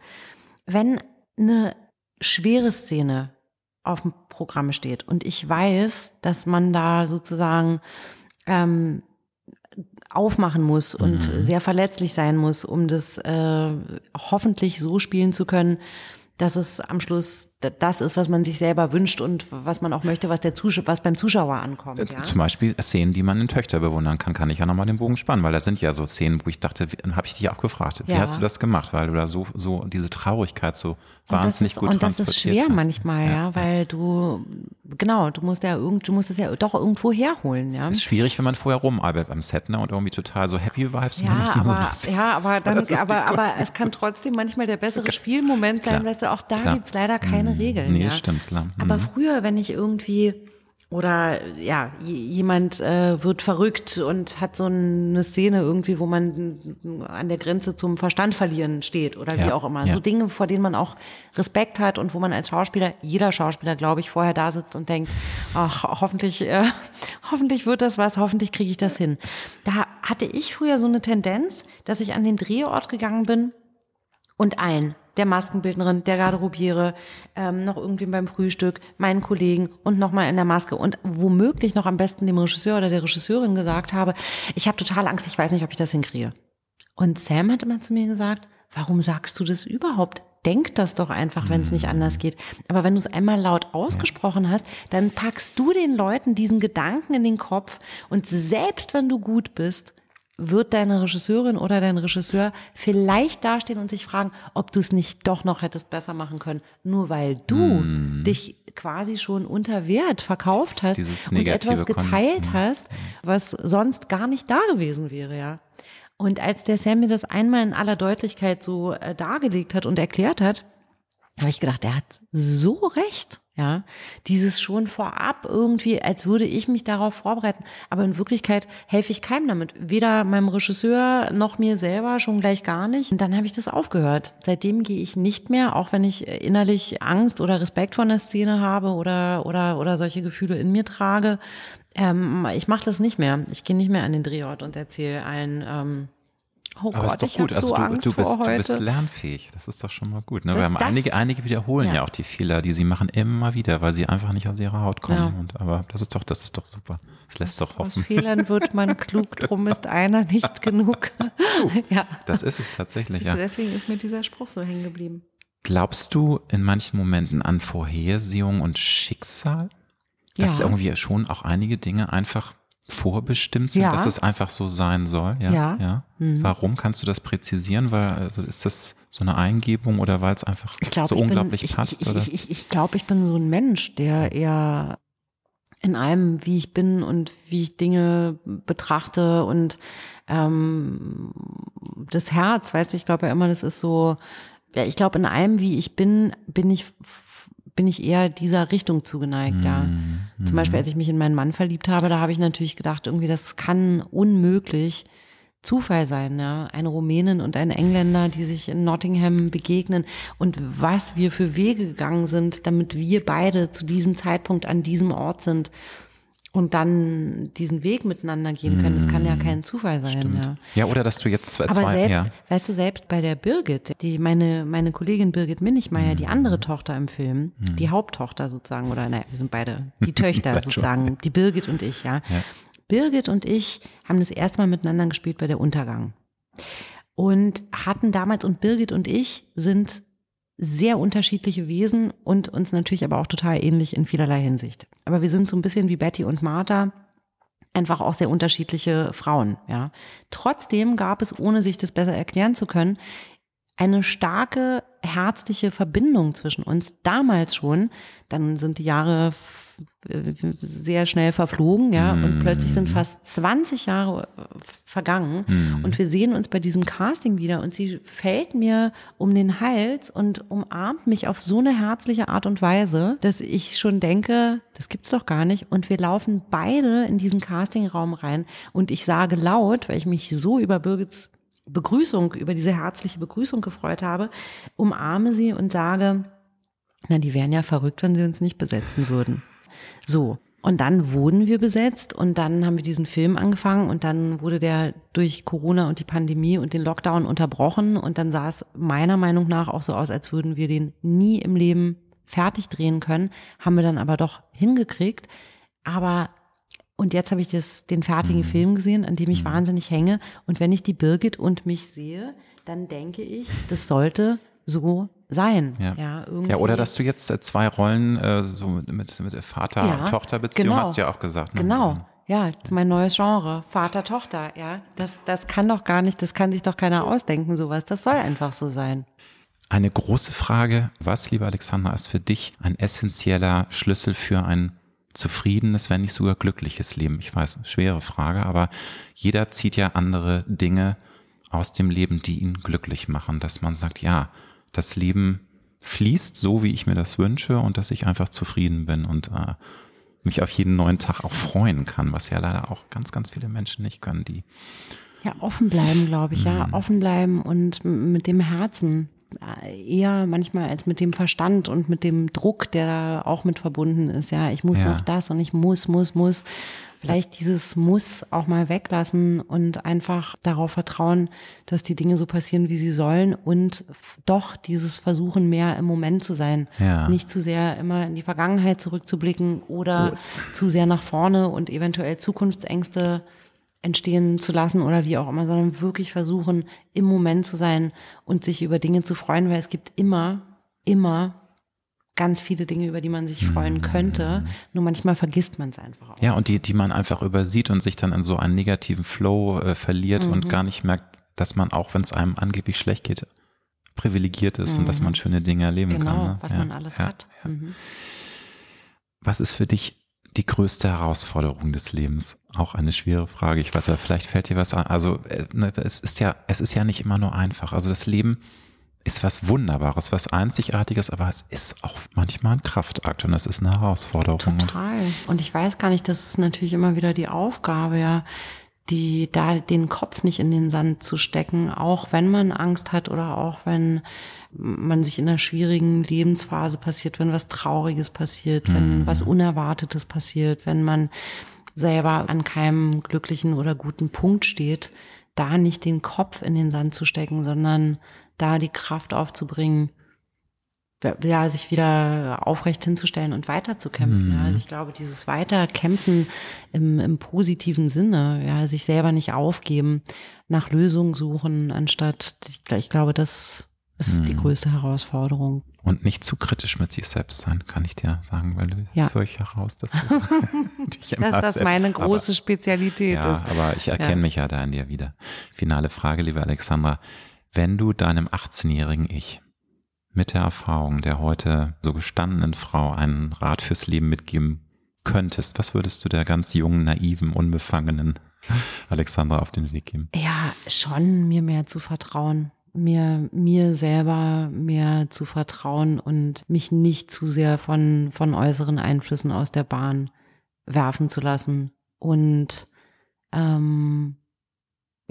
Wenn eine schwere Szene auf dem Programm steht und ich weiß, dass man da sozusagen ähm, aufmachen muss und sehr verletzlich sein muss, um das äh, hoffentlich so spielen zu können, dass es am Schluss das ist, was man sich selber wünscht und was man auch möchte, was der Zuschauer, was beim Zuschauer ankommt. Äh, Ja? Zum Beispiel Szenen, die man in Töchter bewundern kann, kann ich ja nochmal den Bogen spannen, weil da sind ja so Szenen, wo ich dachte, habe ich dich auch gefragt, wie Ja. hast du das gemacht, weil du da so, so diese Traurigkeit so Und das wahnsinnig ist, gut und das ist schwer hast. manchmal, ja, weil du, genau, du musst ja irgend, du musst es ja doch irgendwo herholen, ja. Ist schwierig, wenn man vorher rumarbeitet beim Set ne, und irgendwie total so Happy Vibes. und Ja, aber, sowas- ja, aber dann, aber, aber es kann trotzdem manchmal der bessere Spielmoment sein, weißt du, auch da klar. gibt's leider keine Regeln. Nee, ja. stimmt, klar. Aber Mhm. früher, wenn ich irgendwie oder ja, jemand äh, wird verrückt und hat so eine Szene irgendwie, wo man an der Grenze zum Verstand verlieren steht oder wie Ja, auch immer. ja. So Dinge, vor denen man auch Respekt hat und wo man als Schauspieler, jeder Schauspieler, glaube ich, vorher da sitzt und denkt, ach, hoffentlich, äh, hoffentlich wird das was, hoffentlich kriege ich das hin. Da hatte ich früher so eine Tendenz, dass ich an den Drehort gegangen bin und allen, der Maskenbildnerin, der Garderobiere, ähm, noch irgendwie beim Frühstück, meinen Kollegen und nochmal in der Maske und womöglich noch am besten dem Regisseur oder der Regisseurin gesagt habe, ich habe total Angst, ich weiß nicht, ob ich das hinkriege. Und Sam hat immer zu mir gesagt, warum sagst du das überhaupt? Denk das doch einfach, wenn es nicht anders geht. Aber wenn du es einmal laut ausgesprochen hast, dann packst du den Leuten diesen Gedanken in den Kopf und selbst wenn du gut bist, wird deine Regisseurin oder dein Regisseur vielleicht dastehen und sich fragen, ob du es nicht doch noch hättest besser machen können, nur weil du dich quasi schon unter Wert verkauft hast und etwas geteilt Konnotation. hast, was sonst gar nicht da gewesen wäre, ja. Und als der Sam mir das einmal in aller Deutlichkeit so äh, dargelegt hat und erklärt hat, habe ich gedacht, der hat so recht. Ja, dieses schon vorab irgendwie, als würde ich mich darauf vorbereiten. Aber in Wirklichkeit helfe ich keinem damit. Weder meinem Regisseur noch mir selber, schon gleich gar nicht. Und dann habe ich das aufgehört. Seitdem gehe ich nicht mehr, auch wenn ich innerlich Angst oder Respekt vor einer Szene habe oder, oder, oder solche Gefühle in mir trage. Ähm, ich mache das nicht mehr. Ich gehe nicht mehr an den Drehort und erzähle allen, ähm, oh Aber Gott, ist doch gut. Also so du, du, bist, du bist lernfähig. Das ist doch schon mal gut. Ne? Das- Weil das- einige, einige wiederholen ja. ja. auch die Fehler, die sie machen, immer wieder, weil sie einfach nicht aus ihrer Haut kommen. Ja. Und, aber das ist doch, das ist doch super. Das lässt doch Aus hoffen. Fehlern wird man klug, drum ist einer nicht genug. ja. Das ist es tatsächlich, ja. Deswegen ist mir dieser Spruch so hängen geblieben. Glaubst du in manchen Momenten an Vorhersehung und Schicksal? Dass Ja. irgendwie schon auch einige Dinge einfach vorbestimmt sind, Ja. dass es einfach so sein soll? Ja. Ja. Mhm. Warum kannst du das präzisieren? Weil, also ist das so eine Eingebung oder weil es einfach Ich glaube, so ich unglaublich bin, ich, passt? Ich, oder? ich, ich, ich glaube, ich bin so ein Mensch, der eher in allem, wie ich bin und wie ich Dinge betrachte und ähm, das Herz, weißt du, ich glaube ja immer, das ist so, ja, ich glaube, in allem, wie ich bin, bin ich bin ich eher dieser Richtung zugeneigt, ja. Mhm. Zum Beispiel, als ich mich in meinen Mann verliebt habe, da habe ich natürlich gedacht, irgendwie, das kann unmöglich Zufall sein, ja. Eine Rumänin und ein Engländer, die sich in Nottingham begegnen und was wir für Wege gegangen sind, damit wir beide zu diesem Zeitpunkt an diesem Ort sind und dann diesen Weg miteinander gehen können. Das kann ja kein Zufall sein, ja. Ja, oder dass du jetzt zwei, Aber zwei selbst, ja. weißt du, selbst bei der Birgit, die meine, meine Kollegin Birgit Minichmeier, die andere Tochter im Film, die Haupttochter sozusagen, oder naja, wir sind beide die Töchter Seid schon. sozusagen, die Birgit und ich, ja. Ja. Birgit und ich haben das erste Mal miteinander gespielt bei der Untergang. Und hatten damals, und Birgit und ich sind sehr unterschiedliche Wesen und uns natürlich aber auch total ähnlich in vielerlei Hinsicht. Aber wir sind so ein bisschen wie Betty und Martha, einfach auch sehr unterschiedliche Frauen, ja. Trotzdem gab es, ohne sich das besser erklären zu können, eine starke herzliche Verbindung zwischen uns damals schon. Dann sind die Jahre äh, sehr schnell verflogen, ja, und plötzlich sind fast 20 Jahre äh, vergangen. Und wir sehen uns bei diesem Casting wieder und sie fällt mir um den Hals und umarmt mich auf so eine herzliche Art und Weise, dass ich schon denke, das gibt's doch gar nicht. Und wir laufen beide in diesen Castingraum rein. Und ich sage laut, weil ich mich so über Birgits Begrüßung, über diese herzliche Begrüßung gefreut habe, umarme sie und sage, na, die wären ja verrückt, wenn sie uns nicht besetzen würden. So. Und dann wurden wir besetzt und dann haben wir diesen Film angefangen und dann wurde der durch Corona und die Pandemie und den Lockdown unterbrochen und dann sah es meiner Meinung nach auch so aus, als würden wir den nie im Leben fertig drehen können, haben wir dann aber doch hingekriegt. Aber und jetzt habe ich das, den fertigen Film gesehen, an dem ich wahnsinnig hänge. Und wenn ich die Birgit und mich sehe, dann denke ich, das sollte so sein. Ja. Ja, ja, oder dass du jetzt äh, zwei Rollen äh, so mit, mit, Vater-Tochter-Beziehung ja, genau. hast du ja auch gesagt. Ne? Genau. Ja, mein neues Genre, Vater-Tochter, ja. Das, das kann doch gar nicht, das kann sich doch keiner ausdenken, sowas. Das soll einfach so sein. Eine große Frage, was, lieber Alexander, ist für dich ein essentieller Schlüssel für ein zufriedenes, wenn nicht sogar glückliches Leben? Ich weiß, schwere Frage, aber jeder zieht ja andere Dinge aus dem Leben, die ihn glücklich machen, dass man sagt, ja, das Leben fließt so, wie ich mir das wünsche und dass ich einfach zufrieden bin und äh, mich auf jeden neuen Tag auch freuen kann, was ja leider auch ganz, ganz viele Menschen nicht können, die ja offen bleiben, glaube ich, ja, mhm. offen bleiben und mit dem Herzen eher manchmal als mit dem Verstand und mit dem Druck, der da auch mit verbunden ist. Ja, ich muss ja. noch das und ich muss, muss, muss vielleicht dieses Muss auch mal weglassen und einfach darauf vertrauen, dass die Dinge so passieren, wie sie sollen und doch dieses Versuchen, mehr im Moment zu sein. Ja. Nicht zu sehr immer in die Vergangenheit zurückzublicken oder oh. zu sehr nach vorne und eventuell Zukunftsängste entstehen zu lassen oder wie auch immer, sondern wirklich versuchen, im Moment zu sein und sich über Dinge zu freuen, weil es gibt immer, immer ganz viele Dinge, über die man sich freuen mhm. könnte. Nur manchmal vergisst man es einfach auch. Ja, und die, die man einfach übersieht und sich dann in so einen negativen Flow äh, verliert mhm. und gar nicht merkt, dass man auch, wenn es einem angeblich schlecht geht, privilegiert ist mhm. und dass mhm. man schöne Dinge erleben genau, kann. Genau, ne? was ja, man alles ja, hat. Ja. Mhm. Was ist für dich die größte Herausforderung des Lebens? Auch eine schwere Frage. Ich weiß ja, vielleicht fällt dir was an. Also äh, ne, es ist ja, es ist ja nicht immer nur einfach. Also das Leben ist was Wunderbares, was Einzigartiges, aber es ist auch manchmal ein Kraftakt und es ist eine Herausforderung. Total. Und ich weiß gar nicht, das ist natürlich immer wieder die Aufgabe, ja, die da den Kopf nicht in den Sand zu stecken, auch wenn man Angst hat oder auch wenn man sich in einer schwierigen Lebensphase passiert, wenn was Trauriges passiert, wenn mhm. was Unerwartetes passiert, wenn man selber an keinem glücklichen oder guten Punkt steht, da nicht den Kopf in den Sand zu stecken, sondern da die Kraft aufzubringen, ja, sich wieder aufrecht hinzustellen und weiterzukämpfen. Mhm. Ja. Also ich glaube, dieses Weiterkämpfen im, im positiven Sinne, ja, sich selber nicht aufgeben, nach Lösungen suchen, anstatt, ich, ich glaube, das ist mhm. die größte Herausforderung. Und nicht zu kritisch mit sich selbst sein, kann ich dir sagen, weil du ja. das höre ich heraus, dass das, dass das meine große aber, Spezialität ja, ist. Aber ich erkenne ja. mich ja da in dir wieder. Finale Frage, liebe Alexandra. Wenn du deinem 18-jährigen Ich mit der Erfahrung der heute so gestandenen Frau einen Rat fürs Leben mitgeben könntest, was würdest du der ganz jungen, naiven, unbefangenen Alexandra auf den Weg geben? Ja, schon mir mehr zu vertrauen, mir mir selber mehr zu vertrauen und mich nicht zu sehr von von äußeren Einflüssen aus der Bahn werfen zu lassen. Und ähm,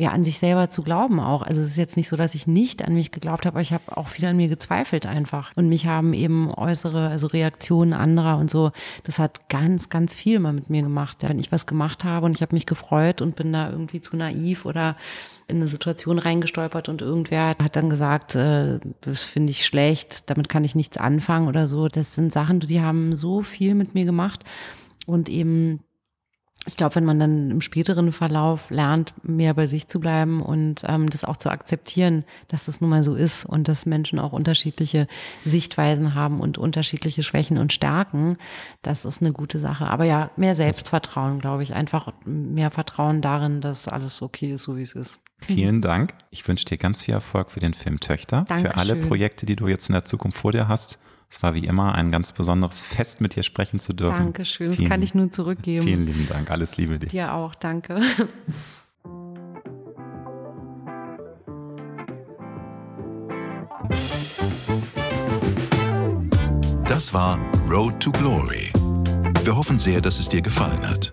ja an sich selber zu glauben auch. Also es ist jetzt nicht so, dass ich nicht an mich geglaubt habe, aber ich habe auch viel an mir gezweifelt einfach. Und mich haben eben äußere, also Reaktionen anderer und so, das hat ganz, ganz viel mal mit mir gemacht. Wenn ich was gemacht habe und ich habe mich gefreut und bin da irgendwie zu naiv oder in eine Situation reingestolpert und irgendwer hat dann gesagt, äh, das finde ich schlecht, damit kann ich nichts anfangen oder so. Das sind Sachen, die haben so viel mit mir gemacht und eben ich glaube, wenn man dann im späteren Verlauf lernt, mehr bei sich zu bleiben und ähm, das auch zu akzeptieren, dass das nun mal so ist und dass Menschen auch unterschiedliche Sichtweisen haben und unterschiedliche Schwächen und Stärken, das ist eine gute Sache. Aber ja, mehr Selbstvertrauen, glaube ich, einfach mehr Vertrauen darin, dass alles okay ist, so wie es ist. Vielen Dank. Ich wünsche dir ganz viel Erfolg für den Film Töchter, Dankeschön. für alle Projekte, die du jetzt in der Zukunft vor dir hast. Es war wie immer ein ganz besonderes Fest, mit dir sprechen zu dürfen. Dankeschön, das kann ich nur zurückgeben. Vielen lieben Dank, alles Liebe dir. Dir auch, danke. Das war Road to Glory. Wir hoffen sehr, dass es dir gefallen hat.